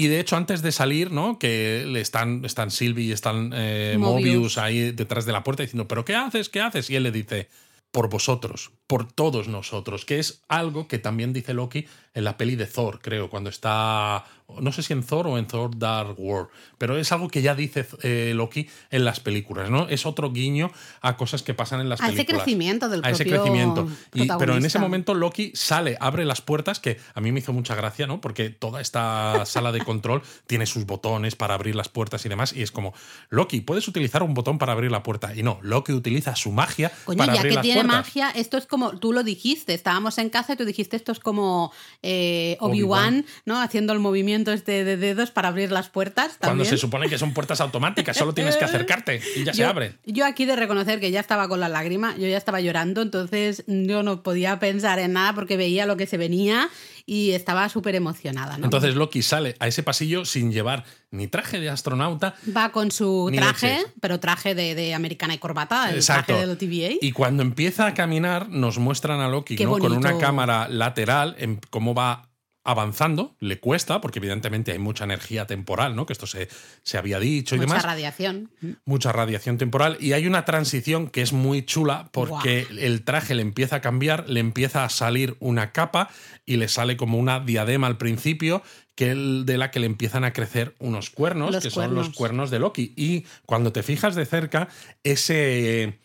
Y de hecho, antes de salir, ¿no? Que le están, están Sylvie y están eh,
Mobius.
Mobius ahí detrás de la puerta diciendo, ¿pero qué haces? ¿Qué haces? Y él le dice, por vosotros, por todos nosotros, que es algo que también dice Loki en la peli de Thor, creo, cuando está, no sé si en Thor o en Thor Dark World, pero es algo que ya dice eh, Loki en las películas, ¿no? Es otro guiño a cosas que pasan en las
A ese
películas.
crecimiento del
A ese crecimiento. Y- pero en ese momento Loki sale, abre las puertas, que a mí me hizo mucha gracia, ¿no? Porque toda esta sala de control tiene sus botones para abrir las puertas y demás, y es como, Loki, puedes utilizar un botón para abrir la puerta. Y no, Loki utiliza su magia
Coño,
para
ya
abrir
que
las
tiene
puertas.
magia, esto es como, tú lo dijiste, estábamos en casa y tú dijiste esto es como eh,
Obi-Wan.
Obi-Wan, ¿no? Haciendo el movimiento este de dedos para abrir las puertas.
Cuando se supone que son puertas automáticas, solo tienes que acercarte y ya se
yo,
abre.
Yo aquí de reconocer que ya estaba con la lágrima, yo ya estaba llorando, entonces yo no podía pensar en nada porque veía lo que se venía y estaba súper emocionada. ¿no?
Entonces Loki sale a ese pasillo sin llevar ni traje de astronauta,
Va con su traje, pero traje de, de americana y corbata, el
Exacto.
traje del TVA.
Y cuando empieza a caminar, nos muestran a Loki ¿no? con una cámara lateral en cómo va avanzando. Le cuesta, porque evidentemente hay mucha energía temporal, ¿no? Que esto se, se había dicho y
Mucha
demás.
radiación.
mucha radiación temporal. Y hay una transición que es muy chula porque el traje le empieza a cambiar, le empieza a salir una capa y le sale como una diadema al principio que el de la que le empiezan a crecer unos cuernos,
Los
que son los cuernos de Loki. Y cuando te fijas de cerca, ese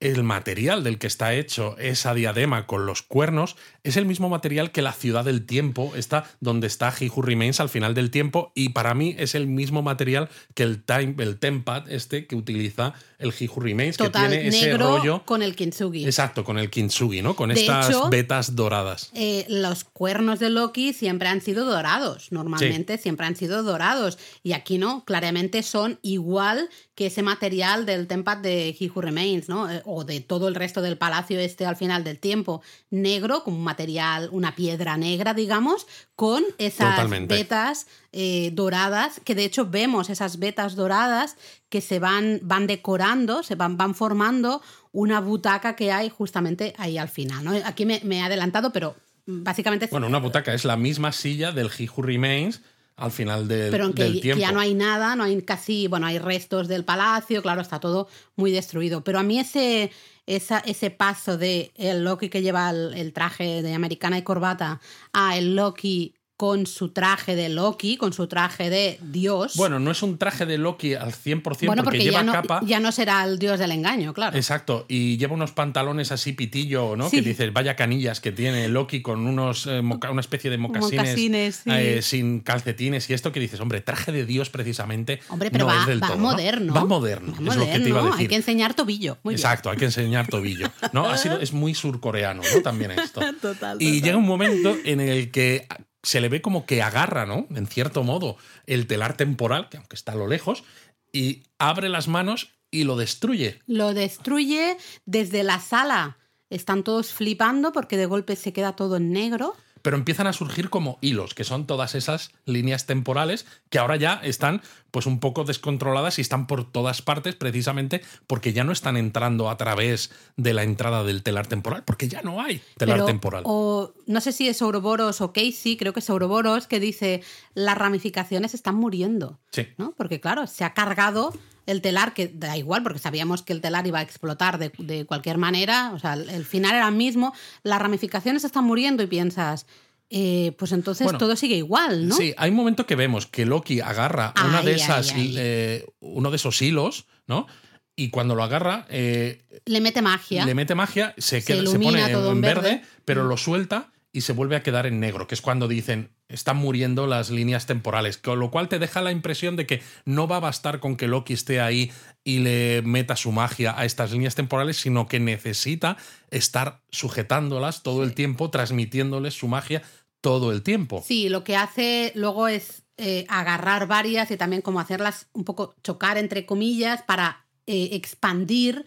el material del que está hecho esa diadema con los cuernos es el mismo material que la ciudad del tiempo, está donde está He Who Remains al final del tiempo, y para mí es el mismo material que el, time, el Tempad este que utiliza el He Who Remains,
Total,
que tiene ese
negro
rollo.
con el kintsugi.
Exacto, con el kintsugi, ¿no? Con
De
estas
hecho,
vetas doradas.
Eh, los cuernos de Loki siempre han sido dorados, normalmente siempre han sido dorados. Y aquí no, claramente son igual que ese material del Tempad de He Who Remains, ¿no? Eh, o de todo el resto del palacio este al final del tiempo, negro, como un material, una piedra negra, digamos, con esas
Totalmente.
vetas eh, doradas, que de hecho vemos esas vetas doradas que se van, van decorando, se van, van formando una butaca que hay justamente ahí al final. ¿no? Aquí me, me he adelantado, pero básicamente
Bueno, una butaca es la misma silla del He Who Remains al final del,
pero en que,
del tiempo.
ya no hay nada, no hay casi, bueno, hay restos del palacio, claro, está todo muy destruido. Pero a mí ese, esa, ese paso de el Loki que lleva el, el traje de americana y corbata a el Loki con su traje de Loki, con su traje de Dios.
Bueno, no es un traje de Loki al 100%
Bueno,
porque,
porque
lleva
ya no,
capa.
ya no será el dios del engaño, claro.
Exacto, y lleva unos pantalones así pitillo, ¿no?
Sí.
Que dices, vaya canillas que tiene Loki con unos eh, moca- una especie de mocasines,
Mocasines, sí.
eh, sin calcetines y esto que dices, hombre, traje de Dios precisamente.
Hombre, pero
no
va,
es del
va
todo, ¿no?
moderno.
Va moderno,
Va
es lo que te iba a decir.
Hay que enseñar tobillo. Muy bien.
Exacto, hay que enseñar tobillo. ¿no? Ha sido, es muy surcoreano, ¿no? También esto.
Total,
Y
total.
llega un momento en el que se le ve como que agarra, ¿no? En cierto modo, el telar temporal, que aunque está a lo lejos, y abre las manos y lo destruye.
Lo destruye desde la sala. Están todos flipando porque de golpe se queda todo en negro.
Pero empiezan a surgir como hilos, que son todas esas líneas temporales que ahora ya están pues un poco descontroladas y están por todas partes precisamente porque ya no están entrando a través de la entrada del telar temporal, porque ya no hay telar
Pero-
temporal.
O no sé si es Ouroboros o Casey, creo que es Ouroboros, que dice las ramificaciones están muriendo.
Sí.
¿no? Porque claro, se ha cargado el telar, que da igual, porque sabíamos que el telar iba a explotar de, de cualquier manera, o sea, el, final era el mismo, las ramificaciones están muriendo y piensas, eh, pues entonces
Bueno,
todo sigue igual, ¿no?
Sí, hay un momento que vemos que Loki agarra una de esas,
ay.
eh, uno de esos hilos, ¿no? Y cuando lo agarra, eh,
Le mete magia.
le mete magia, se,
Se
queda, se
ilumina
pone
todo
en verde. pero
Mm.
lo suelta y se vuelve a quedar en negro, que es cuando dicen están muriendo las líneas temporales, con lo cual te deja la impresión de que no va a bastar con que Loki esté ahí y le meta su magia a estas líneas temporales, sino que necesita estar sujetándolas todo el tiempo, transmitiéndoles su magia todo el tiempo.
Sí, lo que hace luego es eh, agarrar varias y también como hacerlas un poco chocar entre comillas para eh, expandir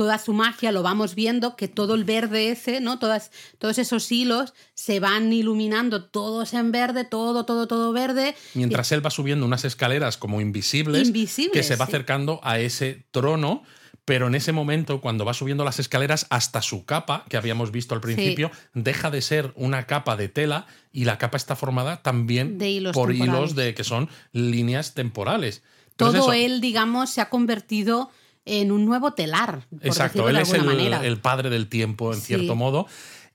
toda su magia, lo vamos viendo, que todo el verde ese, ¿no? Todas, todos esos hilos se van iluminando todos en verde, todo, todo, todo verde.
Mientras él va subiendo unas escaleras como invisibles,
Invisibles,
que se va
sí.
acercando a ese trono, pero en ese momento, cuando va subiendo las escaleras, hasta su capa, que habíamos visto al principio, deja de ser una capa de tela y la capa está formada también
De hilos
por
temporales.
hilos de que son líneas temporales. Entonces,
todo
eso-
él, digamos, se ha convertido en un nuevo telar. Por
Exacto, él
de
es
alguna
el,
manera.
el padre del tiempo, en
Sí.
cierto modo.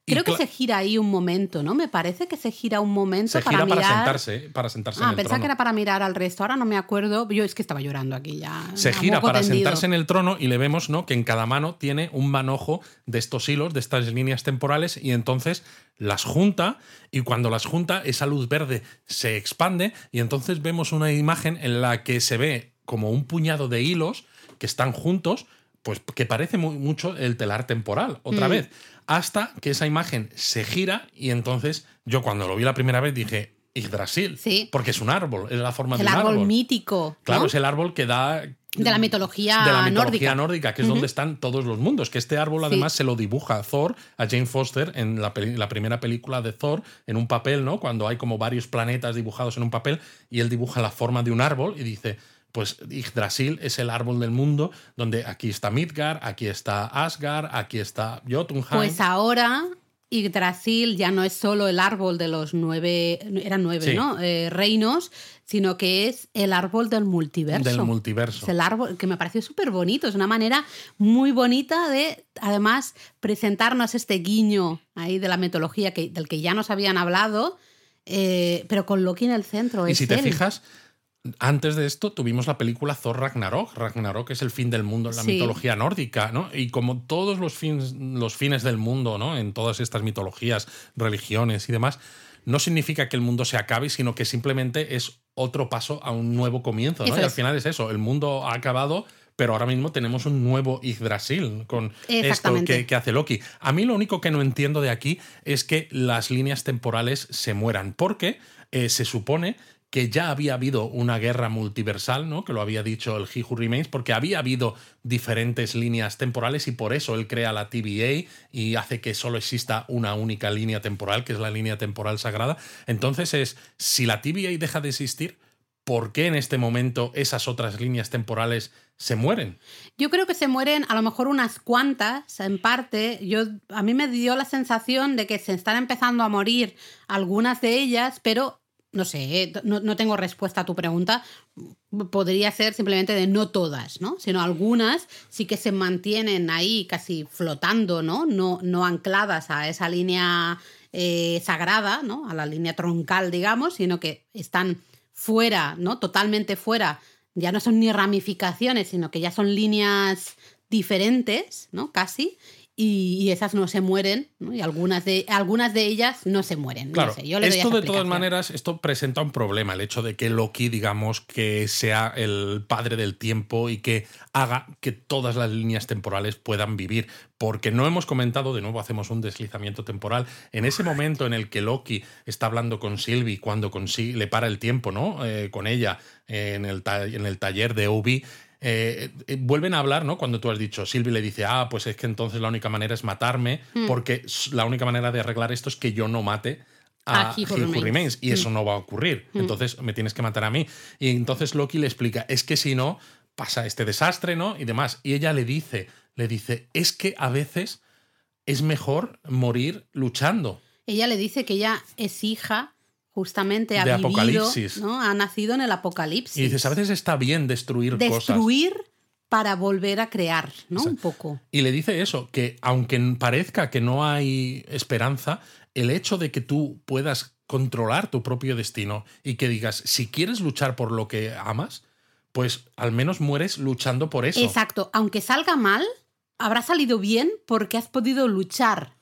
Creo que se gira ahí un momento, ¿no? Me parece que se gira un momento
se
para
gira
mirar.
para sentarse, para sentarse en
Ah,
el
pensaba
trono.
que era para mirar al resto. Ahora no me acuerdo. Yo es que estaba llorando aquí ya.
Se gira para
tendido.
sentarse en el trono y le vemos ¿no? que en cada mano tiene un manojo de estos hilos, de estas líneas temporales, y entonces las junta, y cuando las junta, esa luz verde se expande, y entonces vemos una imagen en la que se ve como un puñado de hilos que están juntos, pues que parece mu- mucho el telar temporal, otra
Mm.
vez, hasta que esa imagen se gira, y entonces yo cuando lo vi la primera vez dije, Yggdrasil,
Sí.
porque es un árbol, es la forma
El
de un
árbol,
árbol.
mítico.
Claro,
¿no?
es el árbol que da
De la mitología
de la mitología
nórdica.
nórdica, que es donde están todos los mundos. Que este árbol
Sí.
además se lo dibuja Thor a Jane Foster en la, la primera película de Thor, en un papel, ¿no? Cuando hay como varios planetas dibujados en un papel y él dibuja la forma de un árbol y dice, pues Yggdrasil es el árbol del mundo, donde aquí está Midgard, aquí está Asgard, aquí está Jotunheim.
Pues ahora Yggdrasil ya no es solo el árbol de los nueve, eran nueve,
Sí.
¿no? Eh, reinos, sino que es el árbol del multiverso.
del multiverso.
Es el árbol que me pareció súper bonito, es una manera muy bonita de, además, presentarnos este guiño ahí de la mitología que, del que ya nos habían hablado eh, pero con Loki en el centro.
Y
es
si te
él.
fijas, antes de esto tuvimos la película Thor Ragnarok. Ragnarok es el fin del mundo en la
Sí.
mitología nórdica, ¿no? Y como todos los fines, los fines del mundo, ¿no? En todas estas mitologías, religiones y demás, no significa que el mundo se acabe, sino que simplemente es otro paso a un nuevo comienzo, ¿no? Y al final es eso, el mundo ha acabado. Pero ahora mismo tenemos un nuevo Yggdrasil con esto que hace Loki. A mí lo único que no entiendo de aquí es que las líneas temporales se mueran, porque eh, se supone que ya había habido una guerra multiversal, ¿no? Que lo había dicho el He Remains, porque había habido diferentes líneas temporales y por eso él crea la TVA y hace que solo exista una única línea temporal, que es la línea temporal sagrada. Entonces es, si la TVA deja de existir, ¿por qué en este momento esas otras líneas temporales se mueren?
Yo creo que se mueren a lo mejor unas cuantas, en parte. Yo, a mí me dio la sensación de que se están empezando a morir algunas de ellas, pero no sé, eh, no, no tengo respuesta a tu pregunta. Podría ser simplemente de no todas, ¿no? Sino algunas sí que se mantienen ahí casi flotando, ¿no? No, no ancladas a esa línea eh, sagrada, ¿no? A la línea troncal, digamos, sino que están fuera, ¿no? Totalmente fuera. Ya no son ni ramificaciones, sino que ya son líneas diferentes, ¿no? Casi. Y, y esas no se mueren, ¿no? Y algunas de, algunas de ellas no se mueren.
Claro,
no sé, yo
esto de todas maneras, esto presenta un problema, el hecho de que Loki, digamos, que sea el padre del tiempo y que haga que todas las líneas temporales puedan vivir. Porque no hemos comentado, de nuevo hacemos un deslizamiento temporal, en ese momento en el que Loki está hablando con Sylvie, cuando consigue, le para el tiempo, ¿no? Eh, con ella en, el en el taller de Obi. Eh, eh, vuelven a hablar, ¿no? Cuando tú has dicho, Sylvie le dice, ah, pues es que entonces la única manera es matarme,
Hmm.
porque la única manera de arreglar esto es que yo no mate a,
A He Who Remains.
Remains, y eso no va a ocurrir. Entonces me tienes que matar a mí. Y entonces Loki le explica, es que si no, pasa este desastre, ¿no? Y demás. Y ella le dice, le dice, es que a veces es mejor morir luchando.
Ella le dice que ella es hija, justamente ha
De
vivido,
Apocalipsis.
¿no? Ha nacido en el apocalipsis.
Y dices, a veces está bien destruir, cosas.
Destruir para volver a crear, ¿no? Un poco.
Y le dice eso, que aunque parezca que no hay esperanza, el hecho de que tú puedas controlar tu propio destino y que digas, si quieres luchar por lo que amas, pues al menos mueres luchando por eso.
Exacto. Aunque salga mal, habrá salido bien porque has podido luchar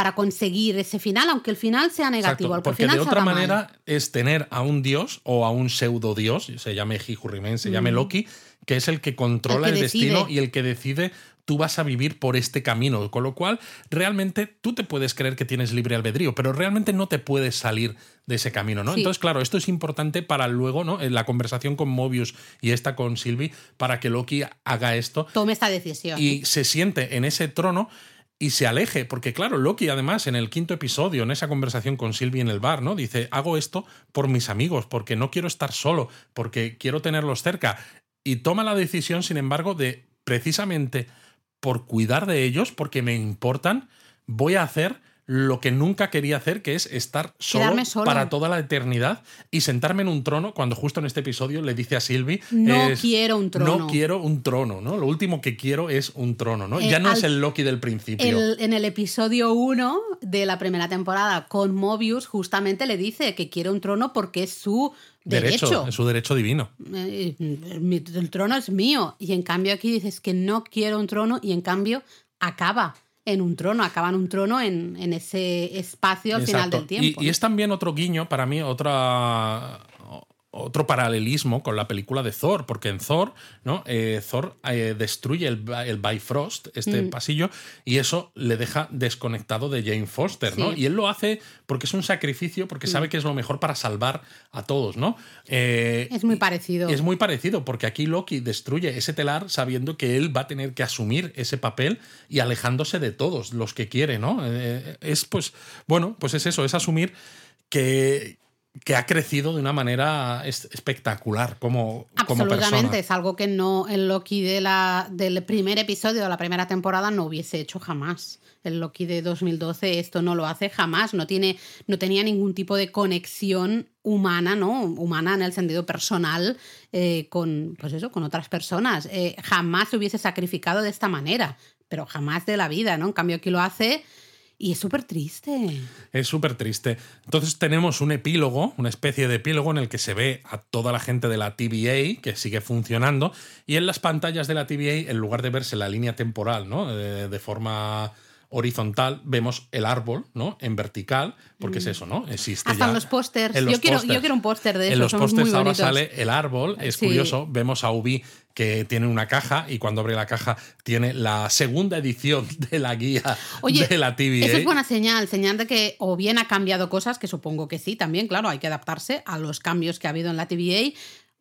para conseguir ese final, aunque el final sea negativo.
Exacto, porque de otra
mal.
manera es tener a un dios o a un pseudo dios, se llame Remains, se llame Loki, que es el que controla
El
destino y el que decide tú vas a vivir por este camino. Con lo cual, realmente tú te puedes creer que tienes libre albedrío, pero realmente no te puedes salir de ese camino, ¿no?
Sí.
Entonces, claro, esto es importante para luego, ¿no? En la conversación con Mobius y esta con Sylvie, para que Loki haga esto
Tome esta decisión.
y se siente en ese trono y se aleje, porque claro, Loki además en el quinto episodio, en esa conversación con Sylvie en el bar, ¿no? Dice, hago esto por mis amigos, porque no quiero estar solo, porque quiero tenerlos cerca. Y toma la decisión, sin embargo, de precisamente por cuidar de ellos, porque me importan, voy a hacer lo que nunca quería hacer, que es estar solo, para toda la eternidad y sentarme en un trono, cuando justo en este episodio le dice a Sylvie,
No
es,
quiero un trono.
No quiero un trono, ¿no? Lo último que quiero es un trono, ¿no?
Eh,
ya no
al-
es el Loki del principio.
El- en el episodio 1 de la primera temporada con Mobius, justamente le dice que quiere un trono porque es su derecho.
es su derecho divino.
Eh, el trono es mío. Y en cambio aquí dices que no quiero un trono y en cambio acaba en un trono, acaba en un trono en, en ese espacio al final del tiempo.
Y, y es también otro guiño, para mí, otra, otro paralelismo con la película de Thor, porque en Thor, ¿no? Eh, Thor eh, destruye el, el Bifrost, este
Mm.
pasillo, y eso le deja desconectado de Jane Foster, ¿no?
Sí. Mm.
Y él lo hace porque es un sacrificio, porque sabe que es lo mejor para salvar a todos, ¿no? Eh,
Es muy parecido.
Es muy parecido, porque aquí Loki destruye ese telar sabiendo que él va a tener que asumir ese papel y alejándose de todos los que quiere, ¿no? Eh, es pues, bueno, pues es eso, es asumir que, que ha crecido de una manera es- espectacular como, como
Absolutamente,
persona.
es algo que no el Loki de la, del primer episodio de la primera temporada no hubiese hecho jamás. El Loki de 2012 esto no lo hace jamás, no, tiene, no tenía ningún tipo de conexión humana, ¿no? Humana en el sentido personal eh, con, pues eso, con otras personas. Eh, jamás se hubiese sacrificado de esta manera, pero jamás de la vida, ¿no? En cambio aquí lo hace Y es súper triste.
Es súper triste. Entonces tenemos un epílogo, una especie de epílogo en el que se ve a toda la gente de la TVA que sigue funcionando y en las pantallas de la TVA, en lugar de verse la línea temporal, ¿no? de, de forma horizontal vemos el árbol, ¿no? En vertical, porque es eso, ¿no? Existe
Hasta
ya
en los pósters. Yo, quiero,
pósters.
yo quiero un póster de eso.
En los pósters ahora sale el árbol, es
Sí.
curioso. Vemos a Ubi que tiene una caja y cuando abre la caja tiene la segunda edición de la guía
Oye,
de la TVA.
Eso es buena señal, señal de que o bien ha cambiado cosas, que supongo que sí, también, claro, hay que adaptarse a los cambios que ha habido en la TVA.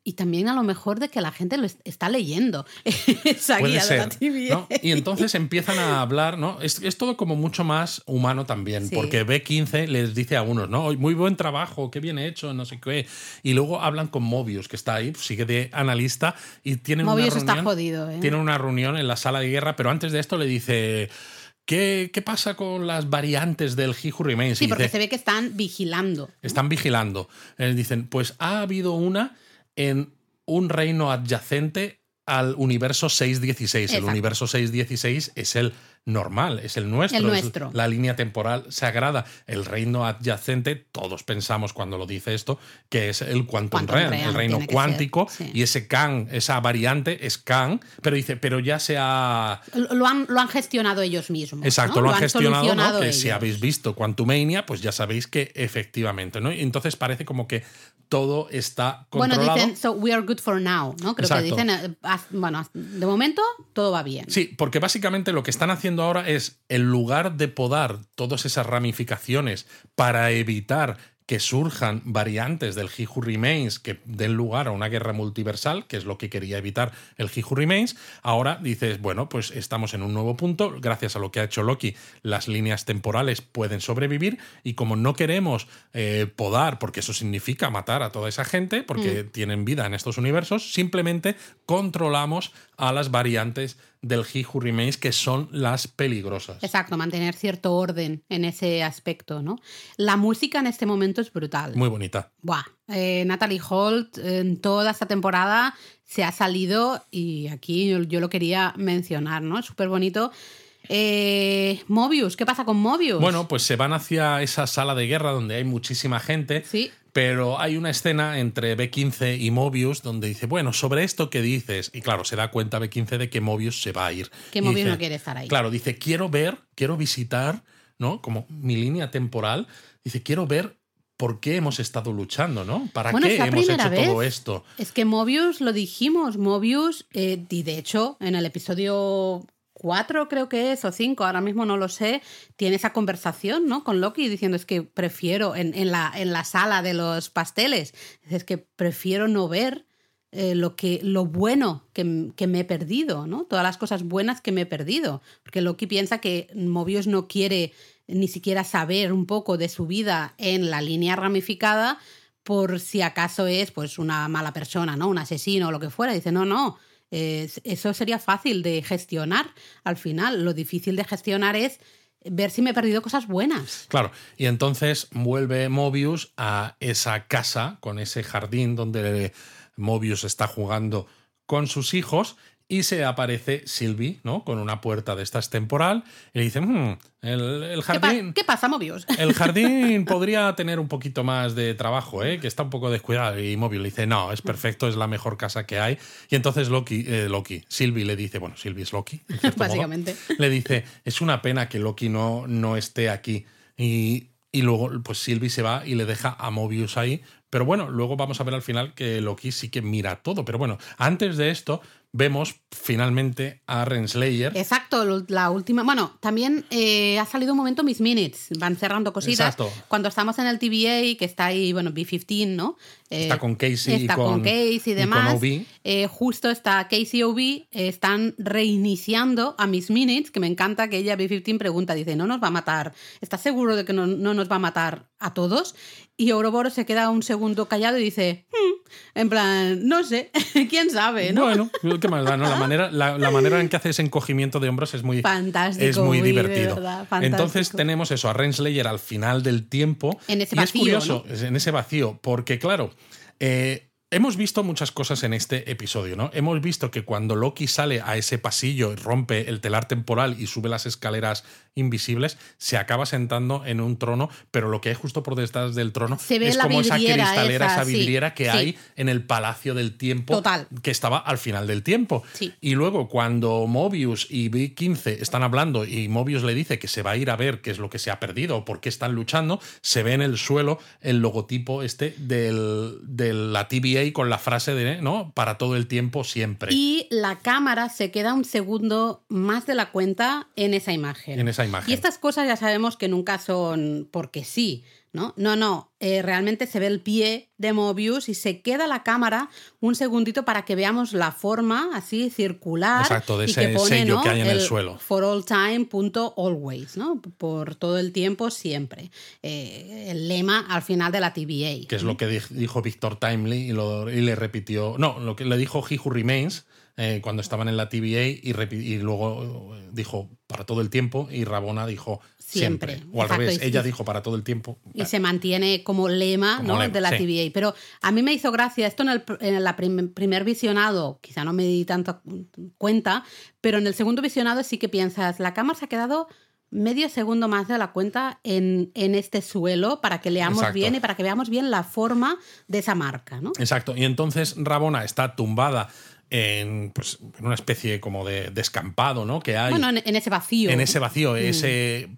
Y también a lo mejor de que la gente lo est- está leyendo esa
Puede
guía de la. TVA.
¿no? Y entonces empiezan a hablar, ¿no? Es, es todo como mucho más humano también,
Sí.
porque B15 les dice a unos, ¿no? Muy buen trabajo, qué bien hecho, no sé qué. Y luego hablan con Mobius, que está ahí, sigue de analista, y tienen
Mobius
una
está
reunión.
jodido, ¿eh?
Tienen una reunión en la sala de guerra, pero antes de esto le dice. ¿Qué, qué pasa con las variantes del He Who Remains?
Sí, porque
dice,
se ve que están vigilando.
están vigilando. Eh, dicen, pues ha habido una en un reino adyacente al universo 616. El universo 616 es el normal, es el nuestro,
El
es
nuestro.
la línea temporal sagrada. El reino adyacente, todos pensamos cuando lo dice esto, que es el Quantum,
Quantum
Realm,
Realm,
el reino cuántico,
sí.
y ese Kang, esa variante es Kang, pero dice, pero ya se ha
Lo han, lo han gestionado ellos mismos.
Exacto,
¿no?
lo han gestionado, ¿no?
solucionado
que si habéis visto Quantumania, pues ya sabéis que efectivamente, ¿no? Entonces parece como que todo está
Bueno,
controlado.
dicen, so we are good for now, ¿no? Creo
Exacto.
que dicen, eh, bueno, de momento todo va bien.
Sí, porque básicamente lo que están haciendo ahora es, en lugar de podar todas esas ramificaciones para evitar que surjan variantes del He Who Remains que den lugar a una guerra multiversal, que es lo que quería evitar el He Who Remains, ahora dices, bueno, pues estamos en un nuevo punto, gracias a lo que ha hecho Loki, las líneas temporales pueden sobrevivir y como no queremos eh, podar, porque eso significa matar a toda esa gente, porque tienen vida en estos universos, simplemente controlamos a las variantes del He Who Remains, que son las peligrosas.
Exacto, mantener cierto orden en ese aspecto, ¿no? La música en este momento es brutal.
Muy bonita.
Buah, eh, Natalie Holt en toda esta temporada se ha salido y aquí yo, yo lo quería mencionar, ¿no? Súper bonito. Eh, Mobius, ¿qué pasa con Mobius?
Bueno, pues se van hacia esa sala de guerra donde hay muchísima gente.
Sí.
Pero hay una escena entre B15 y Mobius donde dice, bueno, sobre esto que dices. Y claro, se da cuenta B15 de que Mobius se va a ir.
Que
Y
Mobius
dice-
no quiere estar ahí.
Claro, dice, quiero ver, quiero visitar, ¿no? Como mi línea temporal. Dice, quiero ver por qué hemos estado luchando, ¿no? ¿Para
Bueno,
qué hemos hecho todo esto?
Es que Mobius, lo dijimos, Mobius, eh, y de hecho, en el episodio 4 creo que es, o 5, ahora mismo no lo sé, tiene esa conversación, ¿no? Con Loki diciendo es que prefiero, en, en la, en la sala de los pasteles, es que prefiero no ver eh, lo, que, lo bueno que, que me he perdido, ¿no? Todas las cosas buenas que me he perdido. Porque Loki piensa que Mobius no quiere ni siquiera saber un poco de su vida en la línea ramificada por si acaso es pues una mala persona, ¿no? Un asesino o lo que fuera. Dice, no, no. Eso sería fácil de gestionar al final. Lo difícil de gestionar es ver si me he perdido cosas buenas.
Claro, y entonces vuelve Mobius a esa casa con ese jardín donde Mobius está jugando con sus hijos y se aparece Sylvie, ¿no? Con una puerta de estas temporal y le dice, "Hmm, el, el
¿Qué, pa-
jardín...
qué pasa, Mobius?
El jardín podría tener un poquito más de trabajo, ¿eh? que está un poco descuidado. Y Mobius le dice, no, es perfecto, es la mejor casa que hay. Y entonces Loki, eh, Loki, Sylvie le dice, bueno, Sylvie es Loki, en cierto modo,
Básicamente.
le dice, es una pena que Loki no, no esté aquí. Y, y luego, pues Sylvie se va y le deja a Mobius ahí. Pero bueno, luego vamos a ver al final que Loki sí que mira todo. Pero bueno, antes de esto, vemos finalmente a Renslayer.
Exacto, la última. Bueno, también eh, ha salido un momento Miss Minutes, van cerrando cositas.
Exacto.
Cuando estamos en el TVA, que está ahí, bueno, B15, ¿no? Eh,
Está con Casey y
está
con-
con Casey y
y con
demás.
OB.
Eh, justo está Casey y OB, están reiniciando a Miss Minutes, que me encanta que ella, B15, pregunta, dice, ¿no nos va a matar? ¿Estás seguro de que no, no nos va a matar a todos? Y Ouroboros se queda un segundo callado y dice, "Hmm", en plan, no sé, quién sabe, ¿no?
Bueno, qué más da, ¿no? La manera, la, la manera en que hace ese encogimiento de hombros es muy,
Fantástico,
es muy divertido.
verdad.
Entonces tenemos eso, a Renslayer al final del tiempo.
En ese
y es curioso, en ese vacío, porque claro, eh, Hemos visto muchas cosas en este episodio, ¿no? Hemos visto que cuando Loki sale a ese pasillo, rompe el telar temporal y sube las escaleras invisibles, se acaba sentando en un trono, pero lo que hay justo por detrás del trono
Se
es como esa cristalera,
esa,
esa
sí,
vidriera que
sí.
hay en el Palacio del Tiempo,
Total.
que estaba al final del tiempo.
Sí.
Y luego cuando Mobius y Big 15 están hablando y Mobius le dice que se va a ir a ver qué es lo que se ha perdido o por qué están luchando, se ve en el suelo el logotipo este del, de la TVA con la frase de, ¿no? Para todo el tiempo, siempre.
Y la cámara se queda un segundo más de la cuenta en esa imagen.
En esa imagen.
Y estas cosas ya sabemos que nunca son porque sí, ¿no? No, no. eh, realmente se ve el pie de Mobius y se queda la cámara un segundito para que veamos la forma así circular.
Exacto, de
y
ese
que pone,
sello
¿no?
que hay en el suelo.
For all time, punto always, ¿no? Por todo el tiempo, siempre. Eh, el lema al final de la TVA.
que es lo que di- dijo Víctor Timely y, lo- y le repitió. No, lo que le dijo He Who Remains eh, cuando estaban en la TVA y, luego eh, dijo para todo el tiempo y Rabona dijo siempre.
Siempre,
O al
exacto,
revés, ella dijo para todo el tiempo.
y se mantiene como lema,
Como
¿no?
lema,
de la
sí.
TVA. Pero a mí me hizo gracia esto en el en prim- primer visionado, quizá no me di tanto cuenta, pero en el segundo visionado sí que piensas, la cámara se ha quedado medio segundo más de la cuenta en, en este suelo para que leamos
Exacto.
bien y para que veamos bien la forma de esa marca, ¿no?
Exacto. Y entonces Rabona está tumbada en, pues, en una especie como de descampado, ¿no? Que hay
Bueno, en, en ese vacío.
en ese vacío, ese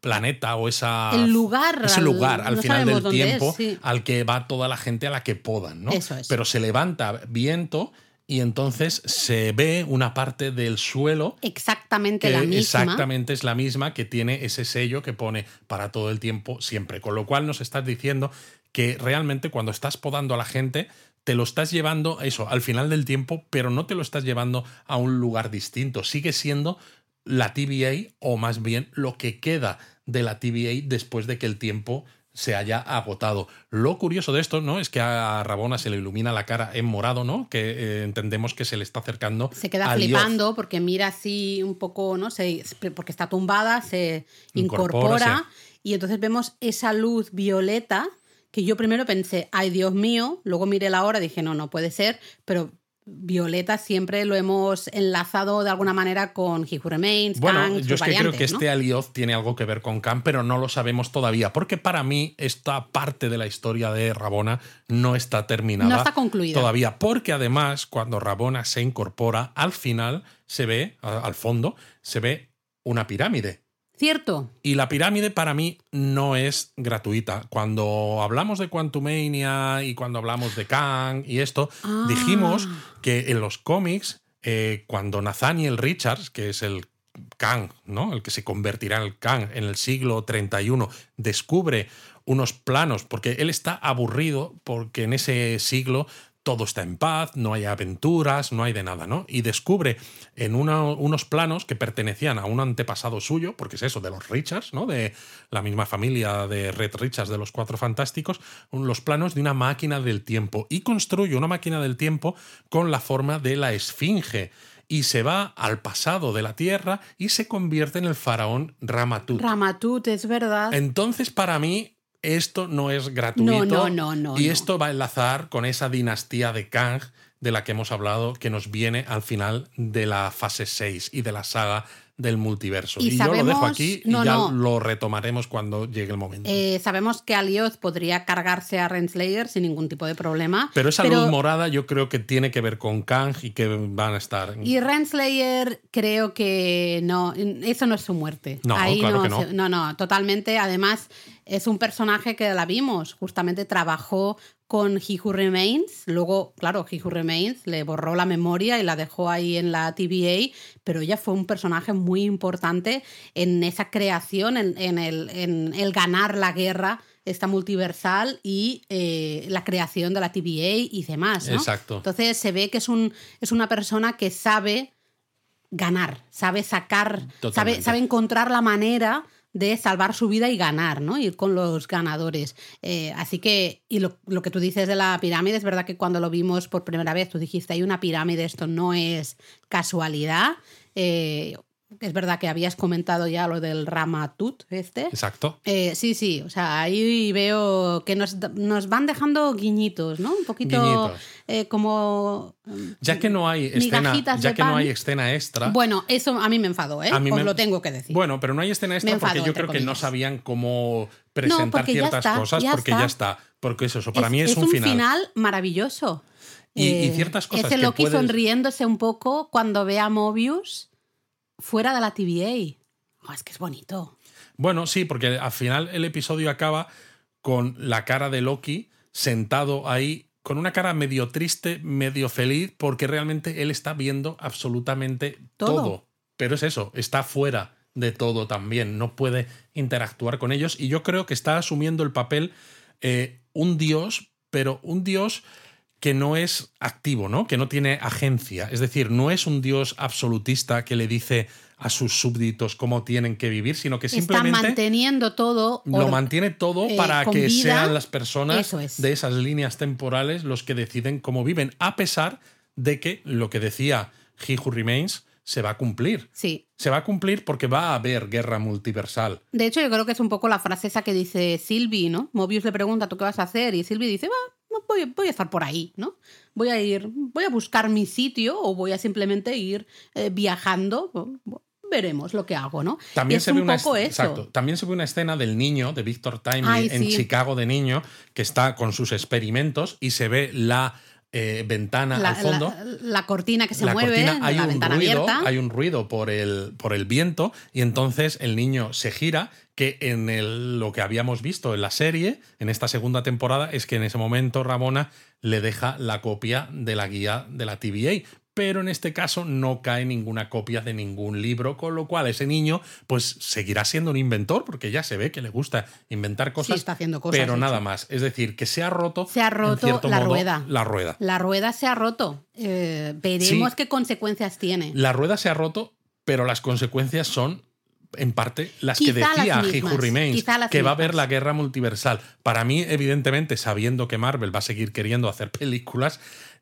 planeta o esa
El lugar
ese lugar al
no
final del tiempo
es, sí.
al que va toda la gente a la que podan, ¿no?
Eso es.
Pero se levanta viento y entonces se ve una parte del suelo
Exactamente la misma.
exactamente es la misma que tiene ese sello que pone para todo el tiempo siempre. Con lo cual nos estás diciendo que realmente cuando estás podando a la gente te lo estás llevando eso al final del tiempo, pero no te lo estás llevando a un lugar distinto. Sigue siendo la TVA o más bien lo que queda de la TVA después de que el tiempo se haya agotado. Lo curioso de esto, ¿no? Es que a Rabona se le ilumina la cara en morado, ¿no? Que eh, entendemos que se le está acercando.
Se queda flipando porque mira así un poco, no sé, porque está tumbada, se
Incorpora,
incorpora, y entonces vemos esa luz violeta que yo primero pensé, ay Dios mío, luego miré la hora y dije, no, no puede ser, pero violeta siempre lo hemos enlazado de alguna manera con He Who Remains,
Bueno,
Kang,
yo es que creo que
¿no?
este Alioth tiene algo que ver con Khan, pero no lo sabemos todavía, porque para mí esta parte de la historia de Rabona no está terminada.
No está concluida.
Todavía, porque además cuando Rabona se incorpora, al final se ve, al fondo, se ve una pirámide.
Cierto,
Y la pirámide para mí no es gratuita. Cuando hablamos de Quantumania y cuando hablamos de Kang y esto,
Ah.
dijimos que en los cómics, eh, cuando Nathaniel Richards, que es el Kang, ¿no? el que se convertirá en el Kang en el siglo 31, descubre unos planos, porque él está aburrido, porque en ese siglo todo está en paz, no hay aventuras, no hay de nada, ¿no? Y descubre en una- unos planos que pertenecían a un antepasado suyo, porque es eso, de los Richards, ¿no? De la misma familia de Red Richards de los Cuatro Fantásticos, los planos de una máquina del tiempo. Y construye una máquina del tiempo con la forma de la esfinge. Y se va al pasado de la Tierra y se convierte en el faraón Ramatut.
Ramatut, es verdad.
Entonces, para mí, esto no es gratuito.
No, no, no,
Y esto va a enlazar con esa dinastía de Kang de la que hemos hablado, que nos viene al final de la fase 6 y de la saga del multiverso.
Y
Y, yo lo dejo aquí y
no,
ya
no.
lo retomaremos cuando llegue el momento.
Eh, sabemos que Alioth podría cargarse a Renslayer sin ningún tipo de problema.
pero esa luz morada yo creo que tiene que ver con Kang y que van a estar...
Y Renslayer creo que no, eso no es su muerte.
No,
Ahí
claro
no,
que no.
se- no, no, totalmente. Además, es un personaje que la vimos, justamente trabajó con He Who Remains, luego, claro, He Who Remains le borró la memoria y la dejó ahí en la TVA, pero ella fue un personaje muy importante en esa creación, en, en el, en el ganar la guerra esta multiversal y eh, la creación de la TVA y demás. ¿no?
Exacto.
Entonces se ve que es, un, es una persona que sabe ganar, sabe sacar, sabe encontrar la manera de salvar su vida y ganar, ¿no? Ir con los ganadores. Eh, así que, y lo, que tú dices de la pirámide, es verdad que cuando lo vimos por primera vez, tú dijiste, hay una pirámide, esto no es casualidad. Eh, es verdad que habías comentado ya lo del Ramatut este.
Exacto.
Eh, sí, sí, o sea, ahí veo que nos, nos van dejando guiñitos, ¿no? Un poquito eh, como...
Ya que no hay escena, ya que no
pan.
hay escena extra.
Bueno, eso a mí me enfadó, ¿eh?
A mí
Os
me-
lo tengo que decir.
Bueno, pero no hay escena extra
Me
porque yo creo que no
comillas.
sabían cómo presentar
ya
ciertas
está,
cosas
ya
porque
está.
ya está. Porque es eso, para mí es, un,
maravilloso.
Y- y
Eh,
ciertas cosas
Ese
que
Loki
puedes-
sonriéndose un poco cuando ve a Mobius fuera de la TVA. Oh, es que es bonito.
Bueno, sí, porque al final el episodio acaba con la cara de Loki sentado ahí con una cara medio triste, medio feliz, porque realmente él está viendo absolutamente
Todo.
todo. Pero es eso, está fuera de todo también, no puede interactuar con ellos y yo creo que está asumiendo el papel eh, un dios, pero un dios que no es activo, ¿no? Que no tiene agencia. Es decir, no es un dios absolutista que le dice a sus súbditos cómo tienen que vivir, sino que
Está
simplemente
manteniendo todo.
lo mantiene todo
eh,
para que
vida.
sean las personas
es.
de esas líneas temporales los que deciden cómo viven, a pesar de que lo que decía He Who Remains se va a cumplir.
Sí.
Se va a cumplir porque va a haber guerra multiversal.
De hecho, yo creo que es un poco la frase esa que dice Sylvie, ¿no? Mobius le pregunta, ¿tú qué vas a hacer? Y Sylvie dice, va, voy, voy a estar por ahí, ¿no? Voy a ir, voy a buscar mi sitio o voy a simplemente ir eh, viajando. Veremos lo que hago, ¿no?
También
es
se ve
un
una
poco
exacto. También se ve una escena del niño de Victor Timely
Ay,
en
sí.
Chicago de niño que está con sus experimentos y se ve la eh, ventana
La,
al fondo.
la- la cortina que se
la
mueve,
cortina, hay
la
un
ventana
ruido,
abierta.
hay un ruido por el, por el viento y entonces el niño se gira, que en el- lo que habíamos visto en la serie, en esta segunda temporada, es que en ese momento Ramona le deja la copia de la guía de la TVA. Pero en este caso no cae ninguna copia de ningún libro, con lo cual ese niño pues seguirá siendo un inventor, porque ya se ve que le gusta inventar cosas,
está haciendo cosas,
pero nada
hecho.
más. Es decir, que se ha roto,
Se ha roto la
modo,
rueda.
La rueda.
La rueda se ha roto. Eh, veremos
Sí.
qué consecuencias tiene.
La rueda se ha roto, pero las consecuencias son en parte las
Quizá
que
las
decía He
mismas,
Who Remains, que va a haber la guerra multiversal. Para mí, evidentemente, sabiendo que Marvel va a seguir queriendo hacer películas,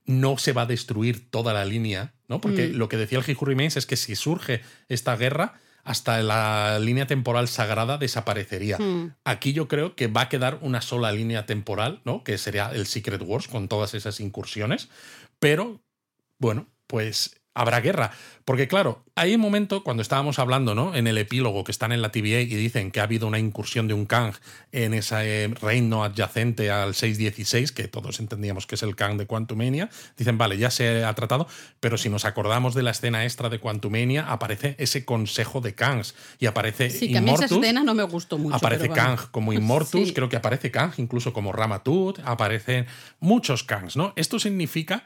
no se va a destruir toda la línea, ¿no? Porque
Mm.
lo que decía el He Remains es que si surge esta guerra, hasta la línea temporal sagrada desaparecería.
Mm.
Aquí yo creo que va a quedar una sola línea temporal, ¿no? Que sería el Secret Wars con todas esas incursiones. Pero, bueno, pues habrá guerra. Porque, claro, hay un momento cuando estábamos hablando, ¿no? En el epílogo que están en la TVA y dicen que ha habido una incursión de un Kang en ese eh, reino adyacente al 616, que todos entendíamos que es el Kang de Quantumania. Dicen, vale, ya se ha tratado, pero si nos acordamos de la escena extra de Quantumania, aparece ese consejo de Kangs y aparece
Sí, que a mí esa escena no me gustó mucho.
Aparece. Kang como Immortus,
Sí.
creo que aparece Kang incluso como Ramatut, aparecen muchos Kangs, ¿no? Esto significa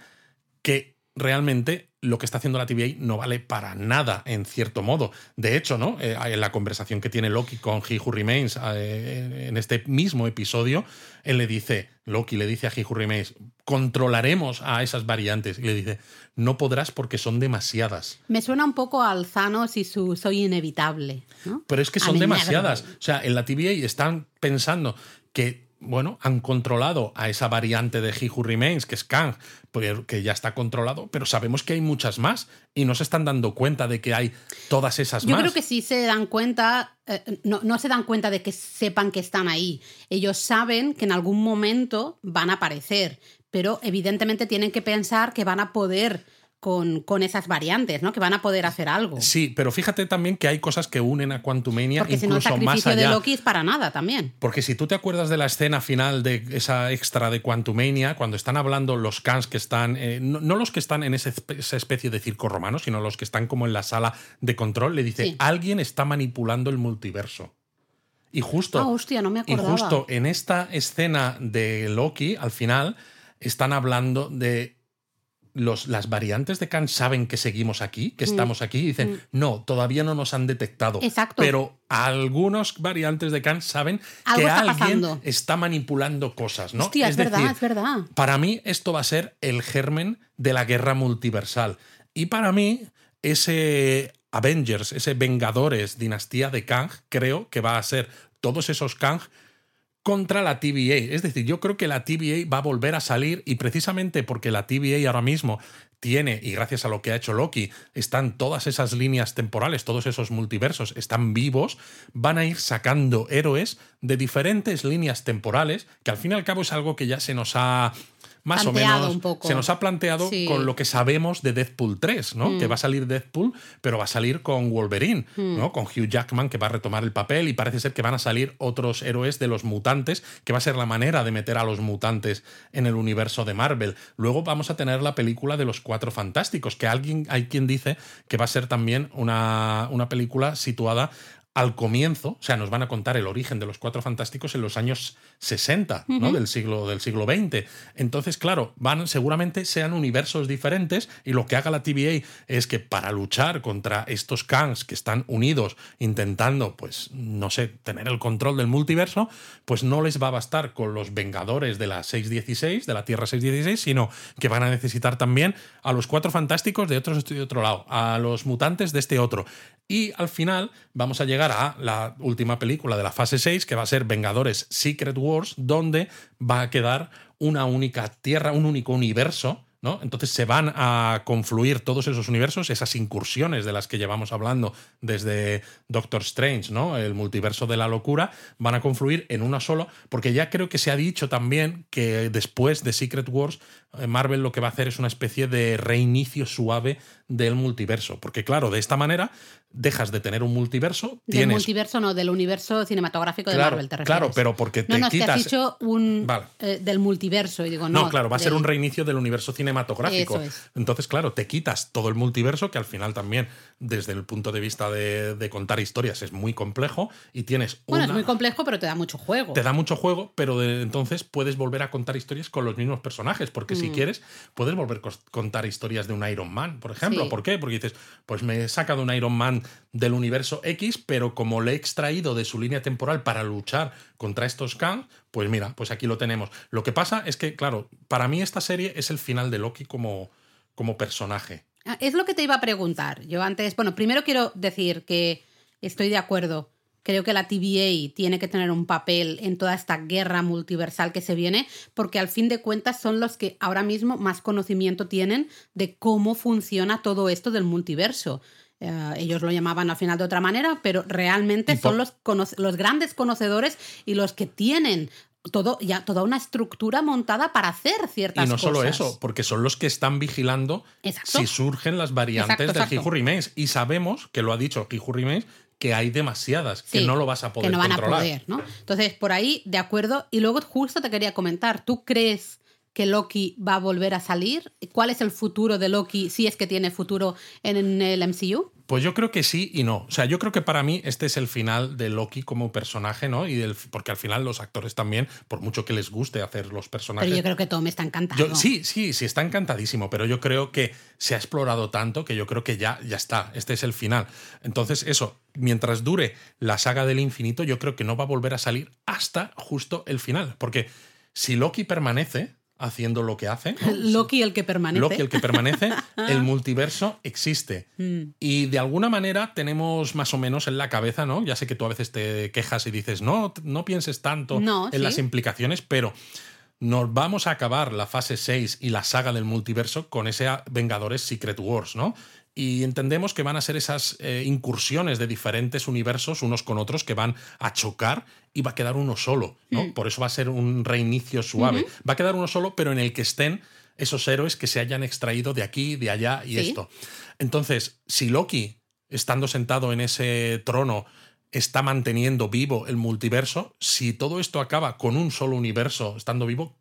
que realmente lo que está haciendo la TVA no vale para nada, en cierto modo. De hecho, ¿no? Eh, en la conversación que tiene Loki con He Who Remains eh, en este mismo episodio, él le dice, Loki le dice a He Who Remains, controlaremos a esas variantes. Y le dice, no podrás porque son demasiadas.
Me suena un poco al Thanos y su soy inevitable. ¿no?
Pero es que son demasiadas. O sea, en la TVA están pensando que, bueno, han controlado a esa variante de He Who Remains, que es Kang, que ya está controlado, pero sabemos que hay muchas más y no se están dando cuenta de que hay todas esas
Yo
más.
creo que sí se dan cuenta, eh, no, no se dan cuenta de que sepan que están ahí. Ellos saben que en algún momento van a aparecer, pero evidentemente tienen que pensar que van a poder con, con esas variantes, ¿no? Que van a poder hacer algo.
Sí, pero fíjate también que hay cosas que unen a Quantumania
Porque si no, el
incluso más
sacrificio de. Loki es para nada también.
Porque si tú te acuerdas de la escena final de esa extra de Quantumania, cuando están hablando los Kans que están, eh, no, no los que están en ese esa especie de circo romano, sino los que están como en la sala de control, le dice,
Sí.
alguien está manipulando el multiverso. Y justo,
Ah, hostia, no me
y justo en esta escena de Loki, al final, están hablando de los, las variantes de Khan saben que seguimos aquí, que estamos aquí, y dicen, no, todavía no nos han detectado.
Mm. Exacto.
Pero algunos variantes de Khan saben
Algo
que
está
alguien
pasando.
está manipulando cosas, ¿no?
Hostia, es, verdad,
decir,
es verdad.
para mí esto va a ser el germen de la guerra multiversal. Y para mí ese Avengers, ese Vengadores dinastía de Kang, creo que va a ser todos esos Kang contra la TVA. Es decir, yo creo que la TVA va a volver a salir y precisamente porque la TVA ahora mismo tiene, y gracias a lo que ha hecho Loki, están todas esas líneas temporales, todos esos multiversos están vivos, van a ir sacando héroes de diferentes líneas temporales, que al fin y al cabo es algo que ya se nos ha más o menos se nos ha planteado con lo que sabemos de Deadpool 3, ¿no? Que mm. va a salir Deadpool, pero va a salir con Wolverine, mm. ¿no? Con Hugh Jackman que va a retomar el papel y parece ser que van a salir otros héroes de los mutantes, que va a ser la manera de meter a los mutantes en el universo de Marvel. Luego vamos a tener la película de los Cuatro Fantásticos, que alguien hay quien dice que va a ser también una, una película situada al comienzo, o sea, nos van a contar el origen de los Cuatro Fantásticos en los años 60 ¿no? del, siglo, del siglo XX. Entonces, claro, van, seguramente sean universos diferentes y lo que haga la TVA es que para luchar contra estos Kangs que están unidos intentando, pues, no sé, tener el control del multiverso, pues no les va a bastar con los Vengadores de la 616, de la Tierra 616, sino que van a necesitar también a los Cuatro Fantásticos de, otros, de otro lado, a los mutantes de este otro. Y al final vamos a llegar a la última película de la fase 6, que va a ser Vengadores Secret Wars, donde va a quedar una única tierra, un único universo ¿no? Entonces se van a confluir todos esos universos, esas incursiones de las que llevamos hablando desde Doctor Strange, ¿no? El multiverso de la locura, van a confluir en una solo, porque ya creo que se ha dicho también que después de Secret Wars, Marvel lo que va a hacer es una especie de reinicio suave del multiverso, porque claro, de esta manera dejas de tener un multiverso.
Del multiverso no, del universo cinematográfico de Marvel, te refieres.
Claro, pero porque te
no, no,
quitas...
has dicho un, eh, del multiverso y digo, no.
No, claro, va a ser un reinicio del universo cinematográfico. Entonces, claro, te quitas todo el multiverso, que al final también, desde el punto de vista de, contar historias, es muy complejo y tienes
Bueno, es muy complejo, pero te da mucho juego.
Te da mucho juego, pero de, entonces puedes volver a contar historias con los mismos personajes, porque si mm. quieres, puedes volver a contar historias de un Iron Man, por ejemplo. ¿Por qué? Porque dices, pues me he sacado un Iron Man del universo X, pero como le he extraído de su línea temporal para luchar contra estos Kang, pues mira, pues aquí lo tenemos. Lo que pasa es que, claro, para mí esta serie es el final de Loki como, como personaje.
Ah, es lo que te iba a preguntar. Yo antes, bueno, primero quiero decir que estoy de acuerdo Creo que la TVA tiene que tener un papel en toda esta guerra multiversal que se viene, porque al fin de cuentas son los que ahora mismo más conocimiento tienen de cómo funciona todo esto del multiverso. Eh, ellos lo llamaban al final de otra manera, pero realmente son los, los grandes conocedores y los que tienen todo, ya, toda una estructura montada para hacer ciertas cosas.
Y no
solo
eso, porque son los que están vigilando si surgen las variantes del Hiju Y sabemos, que lo ha dicho Hiju que hay demasiadas, que no lo vas a poder
Que no van
a
poder, ¿no? Entonces, por ahí, de acuerdo. Y luego justo te quería comentar, ¿tú crees que Loki va a volver a salir? ¿Cuál es el futuro de Loki, si es que tiene futuro en el MCU?
Pues yo creo que sí y no. O sea, yo creo que para mí este es el final de Loki como personaje, ¿no? Y del, porque al final los actores también, por mucho que les guste hacer los personajes.
Pero yo creo que Tom está encantado.
sí, sí, sí, está encantadísimo, pero yo creo que se ha explorado tanto que yo creo que ya, ya está. Este es el final. Entonces, eso, mientras dure la saga del infinito, yo creo que no va a volver a salir hasta justo el final. Porque si Loki permanece, haciendo lo que hace.
Loki el que permanece.
Loki el que permanece, el multiverso existe. Mm. Y de alguna manera tenemos más o menos en la cabeza, ¿no? Ya sé que tú a veces te quejas y dices, no, no pienses tanto en las implicaciones, pero nos vamos a acabar la fase 6 y la saga del multiverso con ese Vengadores Secret Wars, ¿no? Y entendemos que van a ser esas eh, incursiones de diferentes universos unos con otros que van a chocar y va a quedar uno solo, ¿no? Mm. Por eso va a ser un reinicio suave. Va a quedar uno solo, pero en el que estén esos héroes que se hayan extraído de aquí, de allá y esto. Entonces, si Loki, estando sentado en ese trono, está manteniendo vivo el multiverso, si todo esto acaba con un solo universo estando vivo,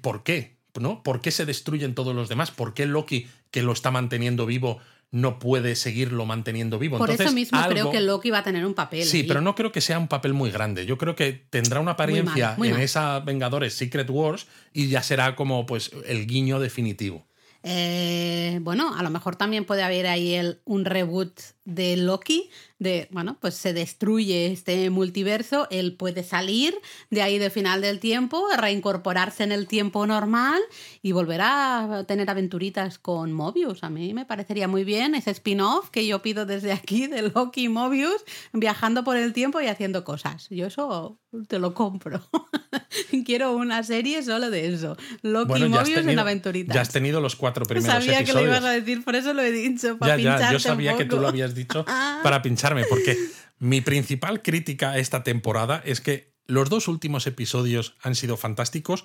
¿por qué? ¿no? ¿Por qué se destruyen todos los demás? ¿Por qué Loki, que lo está manteniendo vivo, no puede seguirlo manteniendo vivo?
Por eso mismo creo que Loki va a tener un papel.
Sí, pero no creo que sea un papel muy grande. Yo creo que tendrá una apariencia en esa Vengadores Secret Wars y ya será como pues el guiño definitivo.
Eh, bueno, a lo mejor también puede haber ahí un reboot de Loki, de, bueno, pues se destruye este multiverso, él puede salir de ahí del final del tiempo, reincorporarse en el tiempo normal y volver a tener aventuritas con Mobius. A mí me parecería muy bien ese spin-off que yo pido desde aquí de Loki y Mobius, viajando por el tiempo y haciendo cosas. Yo eso te lo compro. Quiero una serie solo de eso. Loki y Mobius en aventuritas.
Ya has tenido los cuatro primeros
Sabía
episodios.
que lo ibas a decir, por eso lo he dicho, para
ya,
ya,
yo sabía que tú lo habías dicho para pincharme, porque mi principal crítica a esta temporada es que los dos últimos episodios han sido fantásticos,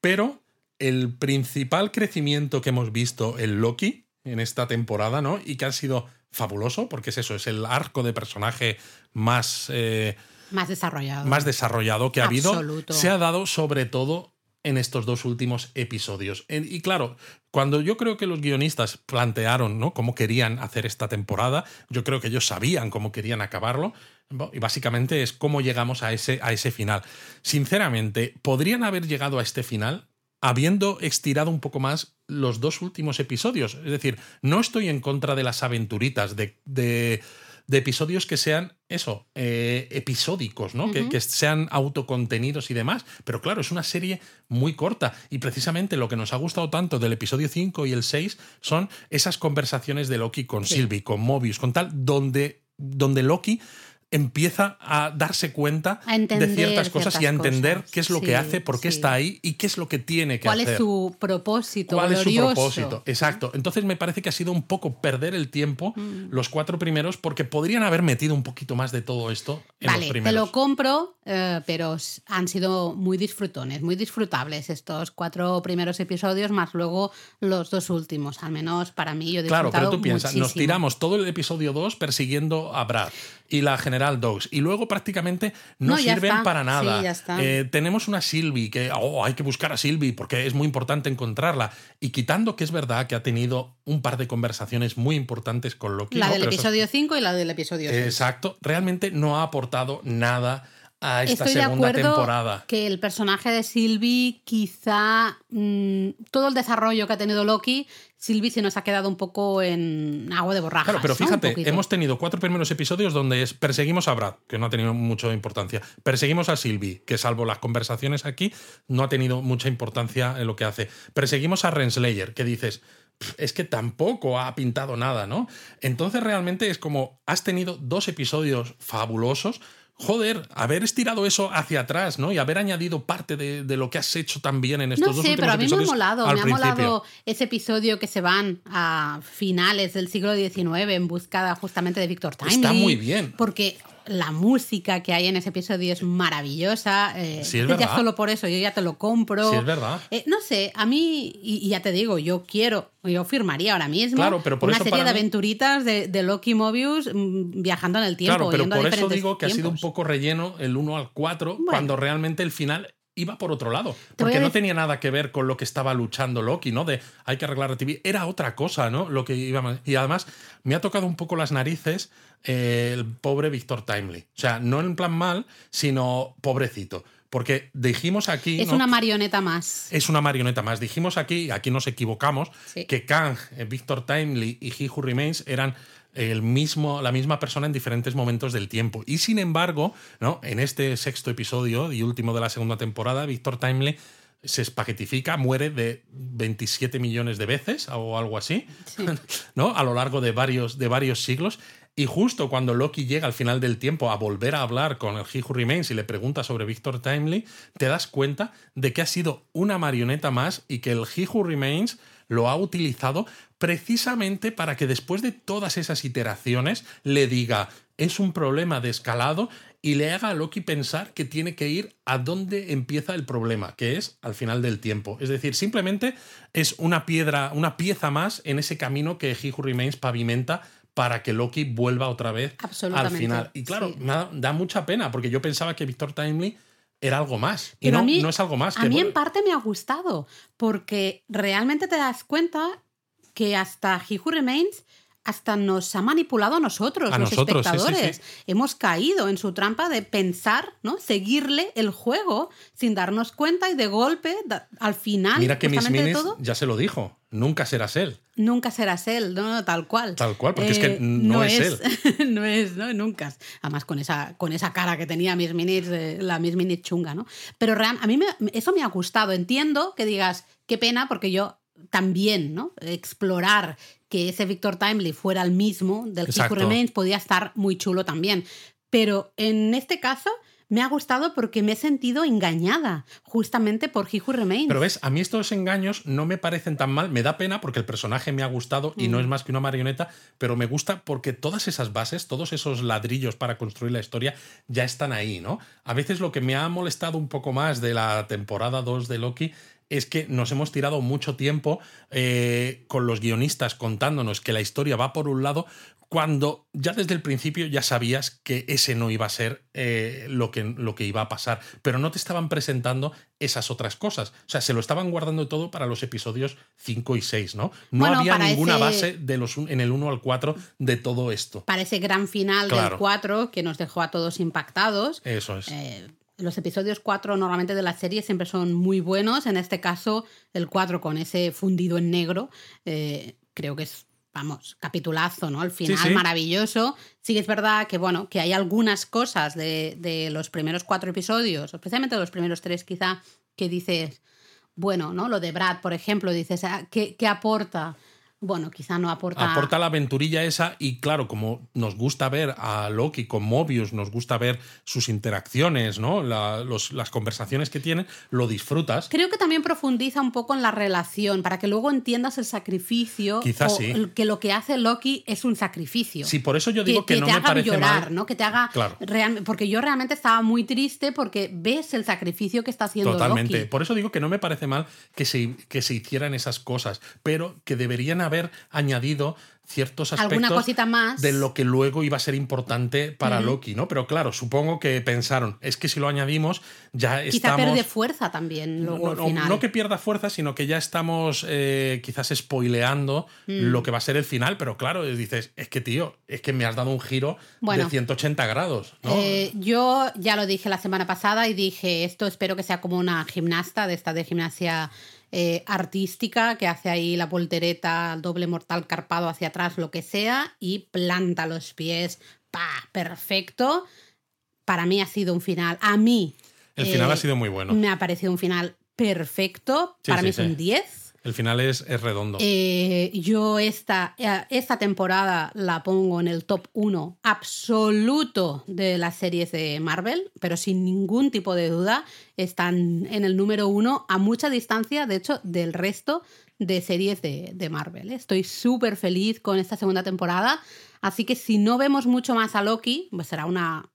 pero el principal crecimiento que hemos visto en Loki en esta temporada, ¿no? Y que ha sido fabuloso, porque es eso, es el arco de personaje más... Eh,
más desarrollado.
Más desarrollado que ha
Absoluto.
habido. Se ha dado sobre todo en estos dos últimos episodios. Y claro, cuando yo creo que los guionistas plantearon ¿no? cómo querían hacer esta temporada, yo creo que ellos sabían cómo querían acabarlo. Y básicamente es cómo llegamos a ese, a ese final. Sinceramente, ¿podrían haber llegado a este final habiendo estirado un poco más los dos últimos episodios? Es decir, no estoy en contra de las aventuritas, de, de de episodios que sean eso, eh, episódicos, ¿no? que, que, sean autocontenidos y demás. Pero claro, es una serie muy corta. Y precisamente lo que nos ha gustado tanto del episodio 5 y el 6 son esas conversaciones de Loki con sí. Sylvie, con Mobius, con tal, donde, donde Loki empieza a darse cuenta
a
de ciertas cosas
ciertas
y a entender
cosas.
qué es lo
Sí,
que hace, por qué
sí.
está ahí y qué es lo que tiene que
¿Cuál
hacer.
es su propósito?
¿Cuál es su propósito? Exacto. Entonces me parece que ha sido un poco perder el tiempo
Mm.
los cuatro primeros porque podrían haber metido un poquito más de todo esto en
Vale,
los
te
primeros.
lo compro, eh, pero han sido muy disfrutones, muy disfrutables estos cuatro primeros episodios, más luego los dos últimos. Al menos para mí, yo he
Claro, pero tú piensas, nos tiramos todo el episodio 2 persiguiendo a Brad y la General Dogs y luego prácticamente no, sirven
está.
para nada.
Sí, ya está.
Eh, tenemos una Sylvie que oh, hay que buscar a Sylvie porque es muy importante encontrarla y quitando que es verdad que ha tenido un par de conversaciones muy importantes con Loki.
La
¿no?
del
Pero eso-
episodio 5 y la del episodio 6.
Exacto, realmente no ha aportado nada a esta
Estoy de
segunda
acuerdo
temporada.
que el personaje de Sylvie, quizá mm, todo el desarrollo que ha tenido Loki, Sylvie se nos ha quedado un poco en agua de borrajas.
Claro, pero fíjate, hemos tenido cuatro primeros episodios donde es perseguimos a Brad, que no ha tenido mucha importancia. Perseguimos a Sylvie, que salvo las conversaciones aquí, no ha tenido mucha importancia en lo que hace. Perseguimos a Renslayer, que dices, "Pff, es que tampoco ha pintado nada, ¿no? Entonces realmente es como, has tenido dos episodios fabulosos. Joder, haber estirado eso hacia atrás, ¿no? Y haber añadido parte de, de lo que has hecho tan bien en estos
No
dos
sé,
últimos
pero a mí me ha molado. Me ha
principio.
molado ese episodio que se van a finales del siglo XIX en busca justamente de Victor Timely.
Está muy bien.
Porque la música que hay en ese episodio es maravillosa. eh,
Sí, es
ya solo por eso yo ya te lo compro.
Sí, es verdad.
Eh, no sé, a mí, y, y ya te digo, yo quiero, yo firmaría ahora mismo
Claro, pero por
una
eso
serie de
mí-
aventuritas de, de Loki Mobius mm, viajando en el tiempo.
Claro, pero
yendo a
por eso digo que ha sido un poco relleno el 1 al 4, cuando realmente el final iba por otro lado. Porque no tenía nada que ver con lo que estaba luchando Loki, ¿no? De hay que arreglar la TV. Era otra cosa, ¿no? Lo que iba Y además me ha tocado un poco las narices eh, el pobre Víctor Timely. O sea, no en plan mal, sino pobrecito. Porque dijimos aquí.
Es
¿no?
una marioneta más.
es una marioneta más. Dijimos aquí, aquí nos equivocamos,
Sí.
que Kang, eh, Victor Timely y He Who Remains eran el mismo, la misma persona en diferentes momentos del tiempo. Y sin embargo, ¿no? en este sexto episodio y último de la segunda temporada, Victor Timely se espaquetifica, muere de 27 millones de veces o algo así, ¿no? A lo largo de varios, de varios siglos. Y justo cuando Loki llega al final del tiempo a volver a hablar con el He Who Remains y le pregunta sobre Victor Timely, te das cuenta de que ha sido una marioneta más y que el He Who Remains lo ha utilizado precisamente para que después de todas esas iteraciones le diga es un problema de escalado y le haga a Loki pensar que tiene que ir a donde empieza el problema, que es al final del tiempo. Es decir, simplemente es una piedra, una pieza más en ese camino que He Who Remains pavimenta para que Loki vuelva otra vez al final. Y claro,
sí.
da, da mucha pena porque yo pensaba que Victor Timely era algo más. Y
Pero
no,
a mí,
no es algo más.
A
que
mí en parte me ha gustado, porque realmente te das cuenta que hasta He Who Remains hasta nos ha manipulado a nosotros,
A
los
nosotros, sí, sí,
espectadores.
sí.
Hemos caído en su trampa de pensar, ¿no? Seguirle el juego sin darnos cuenta y de golpe, da- al final,
Mira que Miss
todo,
ya se lo dijo. Nunca serás él.
nunca serás él, no, no, tal cual.
Tal cual, porque es que no es
no es, ¿no? Nunca. Además, con esa, con esa cara que tenía Miss Minutes, eh, la Miss Minutes chunga, ¿no? Pero real- a mí me- eso me ha gustado. Entiendo que digas, qué pena, porque yo también, ¿no? Explorar que ese Victor Timely fuera el mismo del He Who
Exacto.
Remains podía estar muy chulo también. Pero en este caso me ha gustado porque me he sentido engañada justamente por He Who Remains.
Pero ves, a mí estos engaños no me parecen tan mal. Me da pena porque el personaje me ha gustado y no
Mm.
es más que una marioneta, pero me gusta porque todas esas bases, todos esos ladrillos para construir la historia ya están ahí, ¿no? A veces lo que me ha molestado un poco más de la temporada 2 de Loki es que nos hemos tirado mucho tiempo eh, con los guionistas contándonos que la historia va por un lado, cuando ya desde el principio ya sabías que ese no iba a ser eh, lo, que, lo que iba a pasar, pero no te estaban presentando esas otras cosas. O sea, se lo estaban guardando todo para los episodios 5 y 6, ¿no? No
Bueno,
había ninguna
ese-
base de los, en el 1 al 4 de todo esto.
para ese gran final
Claro.
del 4 que nos dejó a todos impactados.
Eso es.
Eh, los episodios 4 normalmente de la serie siempre son muy buenos. En este caso, el 4 con ese fundido en negro, eh, creo que es, vamos, capitulazo, ¿no? Al final,
sí.
maravilloso. Sí que es verdad que, bueno, que hay algunas cosas de, de los primeros cuatro episodios, especialmente los primeros tres quizá, que dices, bueno, ¿no? Lo de Brad, por ejemplo, dices, ah, ¿qué, qué aporta? Bueno, quizá no aporta...
Aporta la aventurilla esa y claro, como nos gusta ver a Loki con Mobius, nos gusta ver sus interacciones, ¿no? La- los- las conversaciones que tienen, lo disfrutas.
Creo que también profundiza un poco en la relación para que luego entiendas el sacrificio.
Quizás
o
sí.
Que lo que hace Loki es un sacrificio.
Sí, por eso yo digo que, no
te
me
haga
parece
llorar,
mal.
¿no? Que te haga.
Claro.
real- porque yo realmente estaba muy triste porque ves el sacrificio que está haciendo
Totalmente.
Loki.
Por eso digo que no me parece mal que se, que se hicieran esas cosas, pero que deberían haber añadido ciertos
Alguna
aspectos
cosita más.
de lo que luego iba a ser importante para. Loki, ¿no? Pero claro, supongo que pensaron, es que si lo añadimos ya
Quizá
estamos...
pierde fuerza también luego
no,
al
no-
final.
no que pierda fuerza, sino que ya estamos eh, quizás spoileando
Mm.
lo que va a ser el final, pero claro, dices, es que tío, es que me has dado un giro
Bueno.
de 180 grados, ¿no?
Eh, yo ya lo dije la semana pasada y dije, esto espero que sea como una gimnasta de esta de gimnasia eh, artística que hace ahí la voltereta, el doble mortal carpado hacia atrás, lo que sea, y planta los pies, pa, perfecto. Para mí ha sido un final, a mí
el
eh,
final ha sido muy bueno.
me ha parecido un final perfecto,
Sí,
para
sí,
mí es
sí.
un 10.
El final es, es redondo.
Eh, yo esta, eh, esta temporada la pongo en el top 1 absoluto de las series de Marvel, pero sin ningún tipo de duda están en el número 1 a mucha distancia, de hecho, del resto de series de, de Marvel. Estoy súper feliz con esta segunda temporada, así que si no vemos mucho más a Loki, pues será una,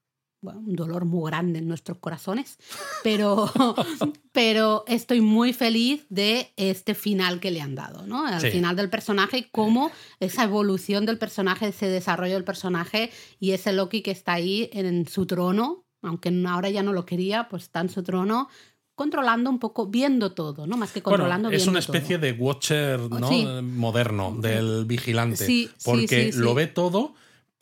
bueno, un dolor muy grande en nuestros corazones, pero, pero estoy muy feliz de este final que le han dado, ¿no? Al
Sí.
final del personaje y cómo esa evolución del personaje, ese desarrollo del personaje y ese Loki que está ahí en su trono, aunque ahora ya no lo quería, pues está en su trono controlando un poco, viendo todo, ¿no? Más que controlando,
bueno, es
viendo
una especie
todo.
de watcher ¿no?
Sí.
moderno, del vigilante.
Sí,
porque
sí.
lo ve todo,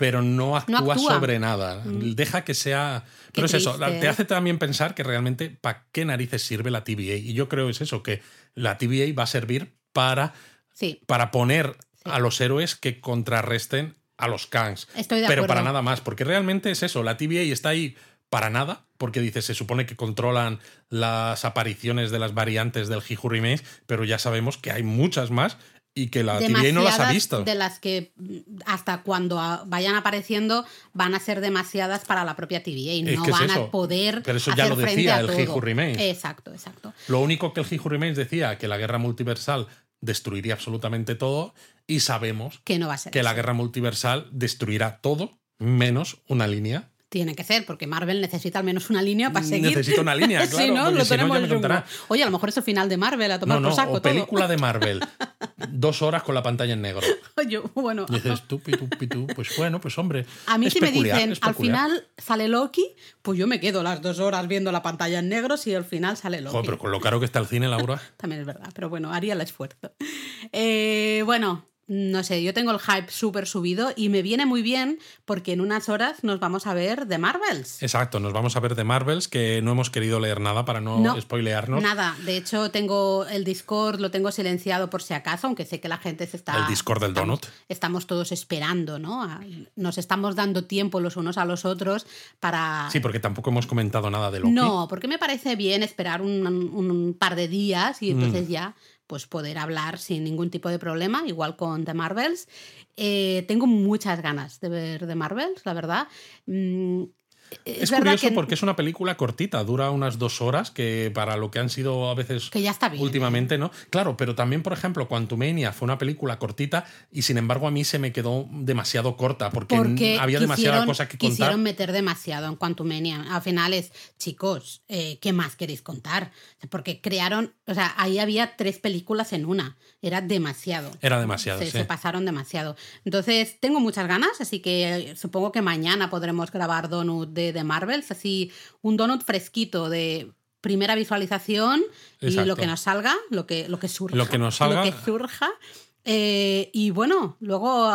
pero no actúa,
actúa.
sobre nada.
Mm.
Deja que sea. Pero es eso, te
¿eh?
hace también pensar que realmente para qué narices sirve la TVA. Y yo creo es eso, que la TVA va a servir para,
Sí,
para poner
Sí.
a los héroes que contrarresten a los Kangs.
estoy de
pero
acuerdo.
para nada más, porque realmente es eso, la TVA está ahí para nada, porque dice, se supone que controlan las apariciones de las variantes del Remains, pero ya sabemos que hay muchas más y que la TVA no las ha visto.
De las que mm, hasta cuando vayan apareciendo van a ser demasiadas para la propia TVA y
Es
no
es
van a poder
Pero eso ya lo decía el. He Who Remains.
Exacto, exacto.
Lo único que el He Who Remains decía, que la guerra multiversal destruiría absolutamente todo, y sabemos
Que no va a ser.
que la guerra multiversal destruirá todo menos una línea.
Tiene que ser, porque Marvel necesita al menos una línea para seguir.
Necesita una línea,
si
claro,
no,
porque
lo
si no, ya me.
Oye, a lo mejor es el final de Marvel, a tomar
No, no,
por saco
o
todo.
película de Marvel. Dos horas con la pantalla en negro.
Oye, bueno.
Y dices, tú, pitu, pitu, pues bueno, pues hombre.
A mí si me dicen, al final sale Loki, pues yo me quedo las dos horas viendo la pantalla en negro si al final sale Loki.
Joder, pero con lo caro que está el cine, Laura.
También es verdad, pero bueno, haría el esfuerzo. Eh, bueno, no sé, yo tengo el hype súper subido y me viene muy bien porque en unas horas nos vamos a ver de Marvels.
Exacto, nos vamos a ver de Marvels, que no hemos querido leer nada para no, spoilearnos.
Nada, de hecho tengo el Discord, lo tengo silenciado por si acaso, aunque sé que la gente se está...
El Discord del Donut.
Estamos todos esperando, ¿no? Nos estamos dando tiempo los unos a los otros para...
Sí, porque tampoco hemos comentado nada de Loki.
No, porque me parece bien esperar un, par de días y entonces mm. ya pues poder hablar sin ningún tipo de problema, igual con The Marvels. Eh, tengo muchas ganas de ver The Marvels, la verdad. Mm,
es, curioso porque es una película cortita, dura unas dos horas, que para lo que han sido a veces
que ya está bien,
últimamente, ¿no? Claro, pero también, por ejemplo, Quantumania fue una película cortita y sin embargo a mí se me quedó demasiado corta porque, había demasiada cosa que contar.
Quisieron meter demasiado en Quantumania. Al final es, chicos, eh, ¿qué más queréis contar? Porque crearon, o sea, ahí había tres películas en una. Era demasiado.
Era demasiado,
se, se pasaron demasiado. Entonces, tengo muchas ganas, así que supongo que mañana podremos grabar Donut de de, Marvels, así un donut fresquito de primera visualización y lo que nos salga, lo que, lo que surja.
Lo que nos salga.
que surja. Eh, y bueno, luego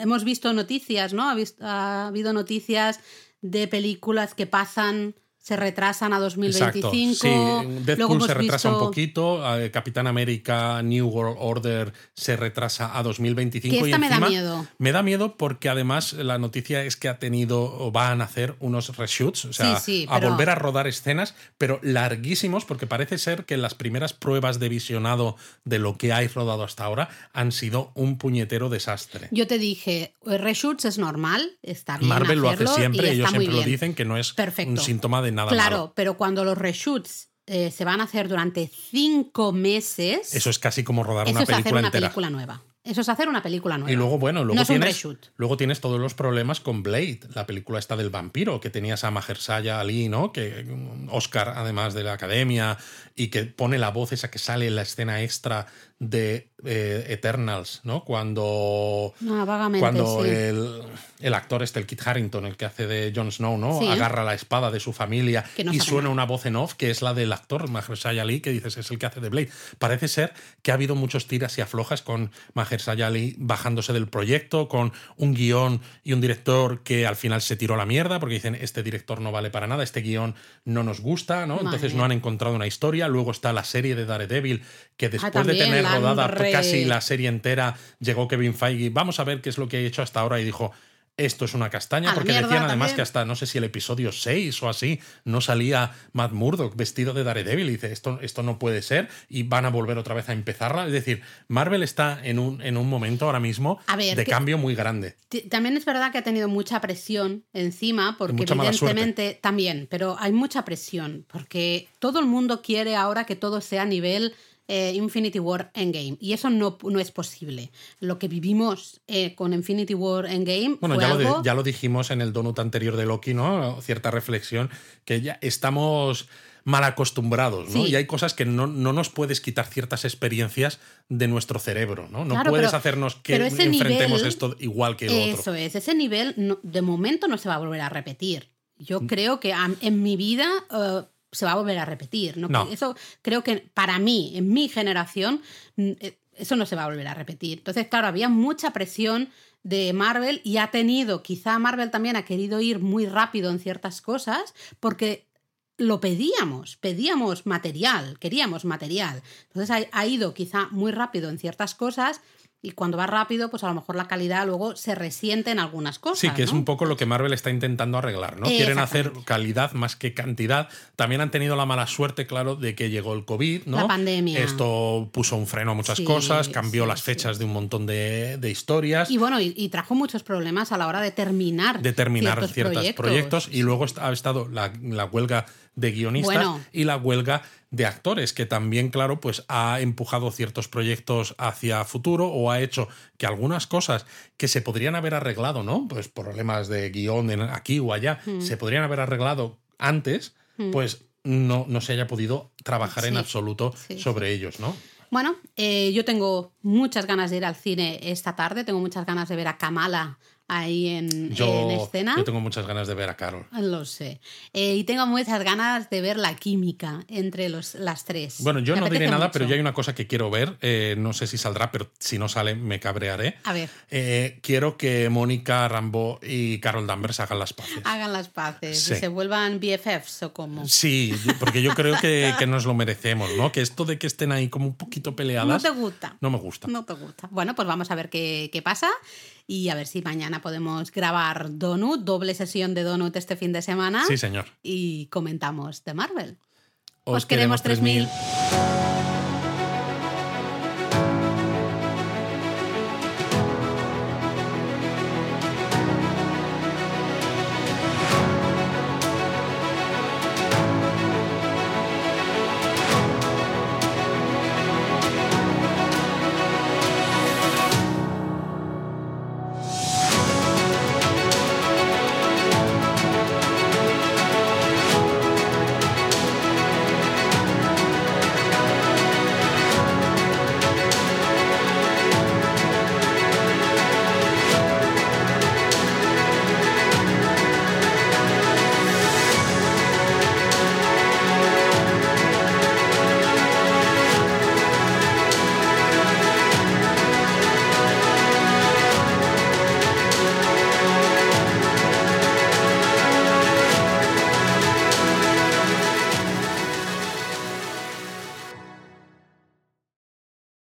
hemos visto noticias, ¿no? Ha, ha, habido noticias de películas que pasan se retrasan a 2025. Sí,
Deadpool se retrasa un poquito, Capitán América New World Order se retrasa a 2025.
Que esta me da miedo.
Me da miedo porque además la noticia es que ha tenido o van a hacer unos reshoots, o sea, a volver a rodar escenas, pero larguísimos porque parece ser que las primeras pruebas de visionado de lo que hay rodado hasta ahora han sido un puñetero desastre.
Yo te dije, reshoots es normal, está bien
Marvel
lo
hace siempre, ellos siempre lo dicen que no es un síntoma de
Claro, pero cuando los reshoots eh, se van a hacer durante cinco meses.
Eso es casi como rodar una película
es hacer
una
película nueva. Eso es hacer una película nueva.
Y luego, bueno, luego, tienes, luego tienes todos los problemas con Blade, la película esta del vampiro, que tenías a Mahershala Ali, ¿no? Que Oscar, además de la academia, y que pone la voz esa que sale en la escena extra de eh, Eternals, ¿no? Cuando,
ah,
cuando el, el, actor este, el Kit Harrington, el que hace de Jon Snow, ¿no? Agarra la espada de su familia y suena una voz en off que es la del actor Mahershala Ali, que dices es el que hace de Blade. Parece ser que ha habido muchos tiras y aflojas con Mahershala Ali bajándose del proyecto, con un guion y un director que al final se tiró la mierda porque dicen este director no vale para nada, este guion no nos gusta, ¿no? Entonces no han encontrado una historia. Luego está la serie de Daredevil que ah, después de tener rodada casi la serie entera, llegó Kevin Feige, vamos a ver qué es lo que ha hecho hasta ahora y dijo, esto es una castaña, porque decían además que hasta no sé si el episodio 6 o así no salía Matt Murdock vestido de Daredevil y dice esto, esto no puede ser y van a volver otra vez a empezarla. Es decir, Marvel está en un, en un momento ahora mismo de cambio muy grande.
También es verdad que ha tenido mucha presión encima, porque evidentemente también, pero hay mucha presión, porque todo el mundo quiere ahora que todo sea a nivel eh, Infinity War Endgame. Y eso no, no es posible. Lo que vivimos eh, con Infinity War Endgame.
Bueno,
ya,
lo ya lo dijimos en el donut anterior de Loki, ¿no? Cierta reflexión, que ya estamos mal acostumbrados, ¿no? Y hay cosas que no, nos puedes quitar ciertas experiencias de nuestro cerebro, ¿no? No puedes hacernos que enfrentemos esto igual que el
otro. Eso es, ese nivel de momento no se va a volver a repetir. Yo mm. creo que en mi vida eh, se va a volver a repetir. ¿no? Eso creo que para mí, en mi generación, eh, eso no se va a volver a repetir. Entonces, claro, había mucha presión de Marvel y ha tenido, quizá Marvel también ha querido ir muy rápido en ciertas cosas porque lo pedíamos, pedíamos material, queríamos material. Entonces ha, ha ido quizá muy rápido en ciertas cosas y cuando va rápido, pues a lo mejor la calidad luego se resiente en algunas cosas.
Sí, que es un poco lo que Marvel está intentando arreglar, ¿no? Quieren hacer calidad más que cantidad. También han tenido la mala suerte, claro, de que llegó el COVID, ¿no?
La pandemia.
Esto puso un freno a muchas cosas, cambió las fechas de un montón de, historias.
Y bueno, y, trajo muchos problemas a la hora de terminar,
de terminar ciertos, proyectos. Y luego ha estado la, la huelga de guionistas y la huelga de actores, que también, claro, pues ha empujado ciertos proyectos hacia futuro o ha hecho que algunas cosas que se podrían haber arreglado, ¿no? Pues problemas de guion aquí o allá, hmm. se podrían haber arreglado antes, hmm. pues no, no se haya podido trabajar en absoluto sobre ellos, ¿no?
Bueno, eh, yo tengo muchas ganas de ir al cine esta tarde, tengo muchas ganas de ver a Kamala ahí en,
Yo,
en escena.
yo tengo muchas ganas de ver a Carol.
Lo sé. Eh, y tengo muchas ganas de ver la química entre los, las tres.
Bueno, yo
Me
no diré nada,
mucho.
pero yo hay una cosa que quiero ver. eh, no sé si saldrá, pero si no sale, me cabrearé.
A ver,
Eh, quiero que Mónica Rambo y Carol Danvers hagan las paces.
hagan las paces
Sí.
y se vuelvan BFFs o como.
Sí, porque yo creo que, que nos lo merecemos, ¿no? Que esto de que estén ahí como un poquito
No
peleadas
te gusta.
no me gusta.
No te gusta. Bueno, pues vamos a ver qué, qué pasa y a ver si mañana podemos grabar Donut, doble sesión de Donut este fin de semana.
Sí, señor.
Y comentamos de Marvel.
Os,
Os queremos
queremos
3000.
3000.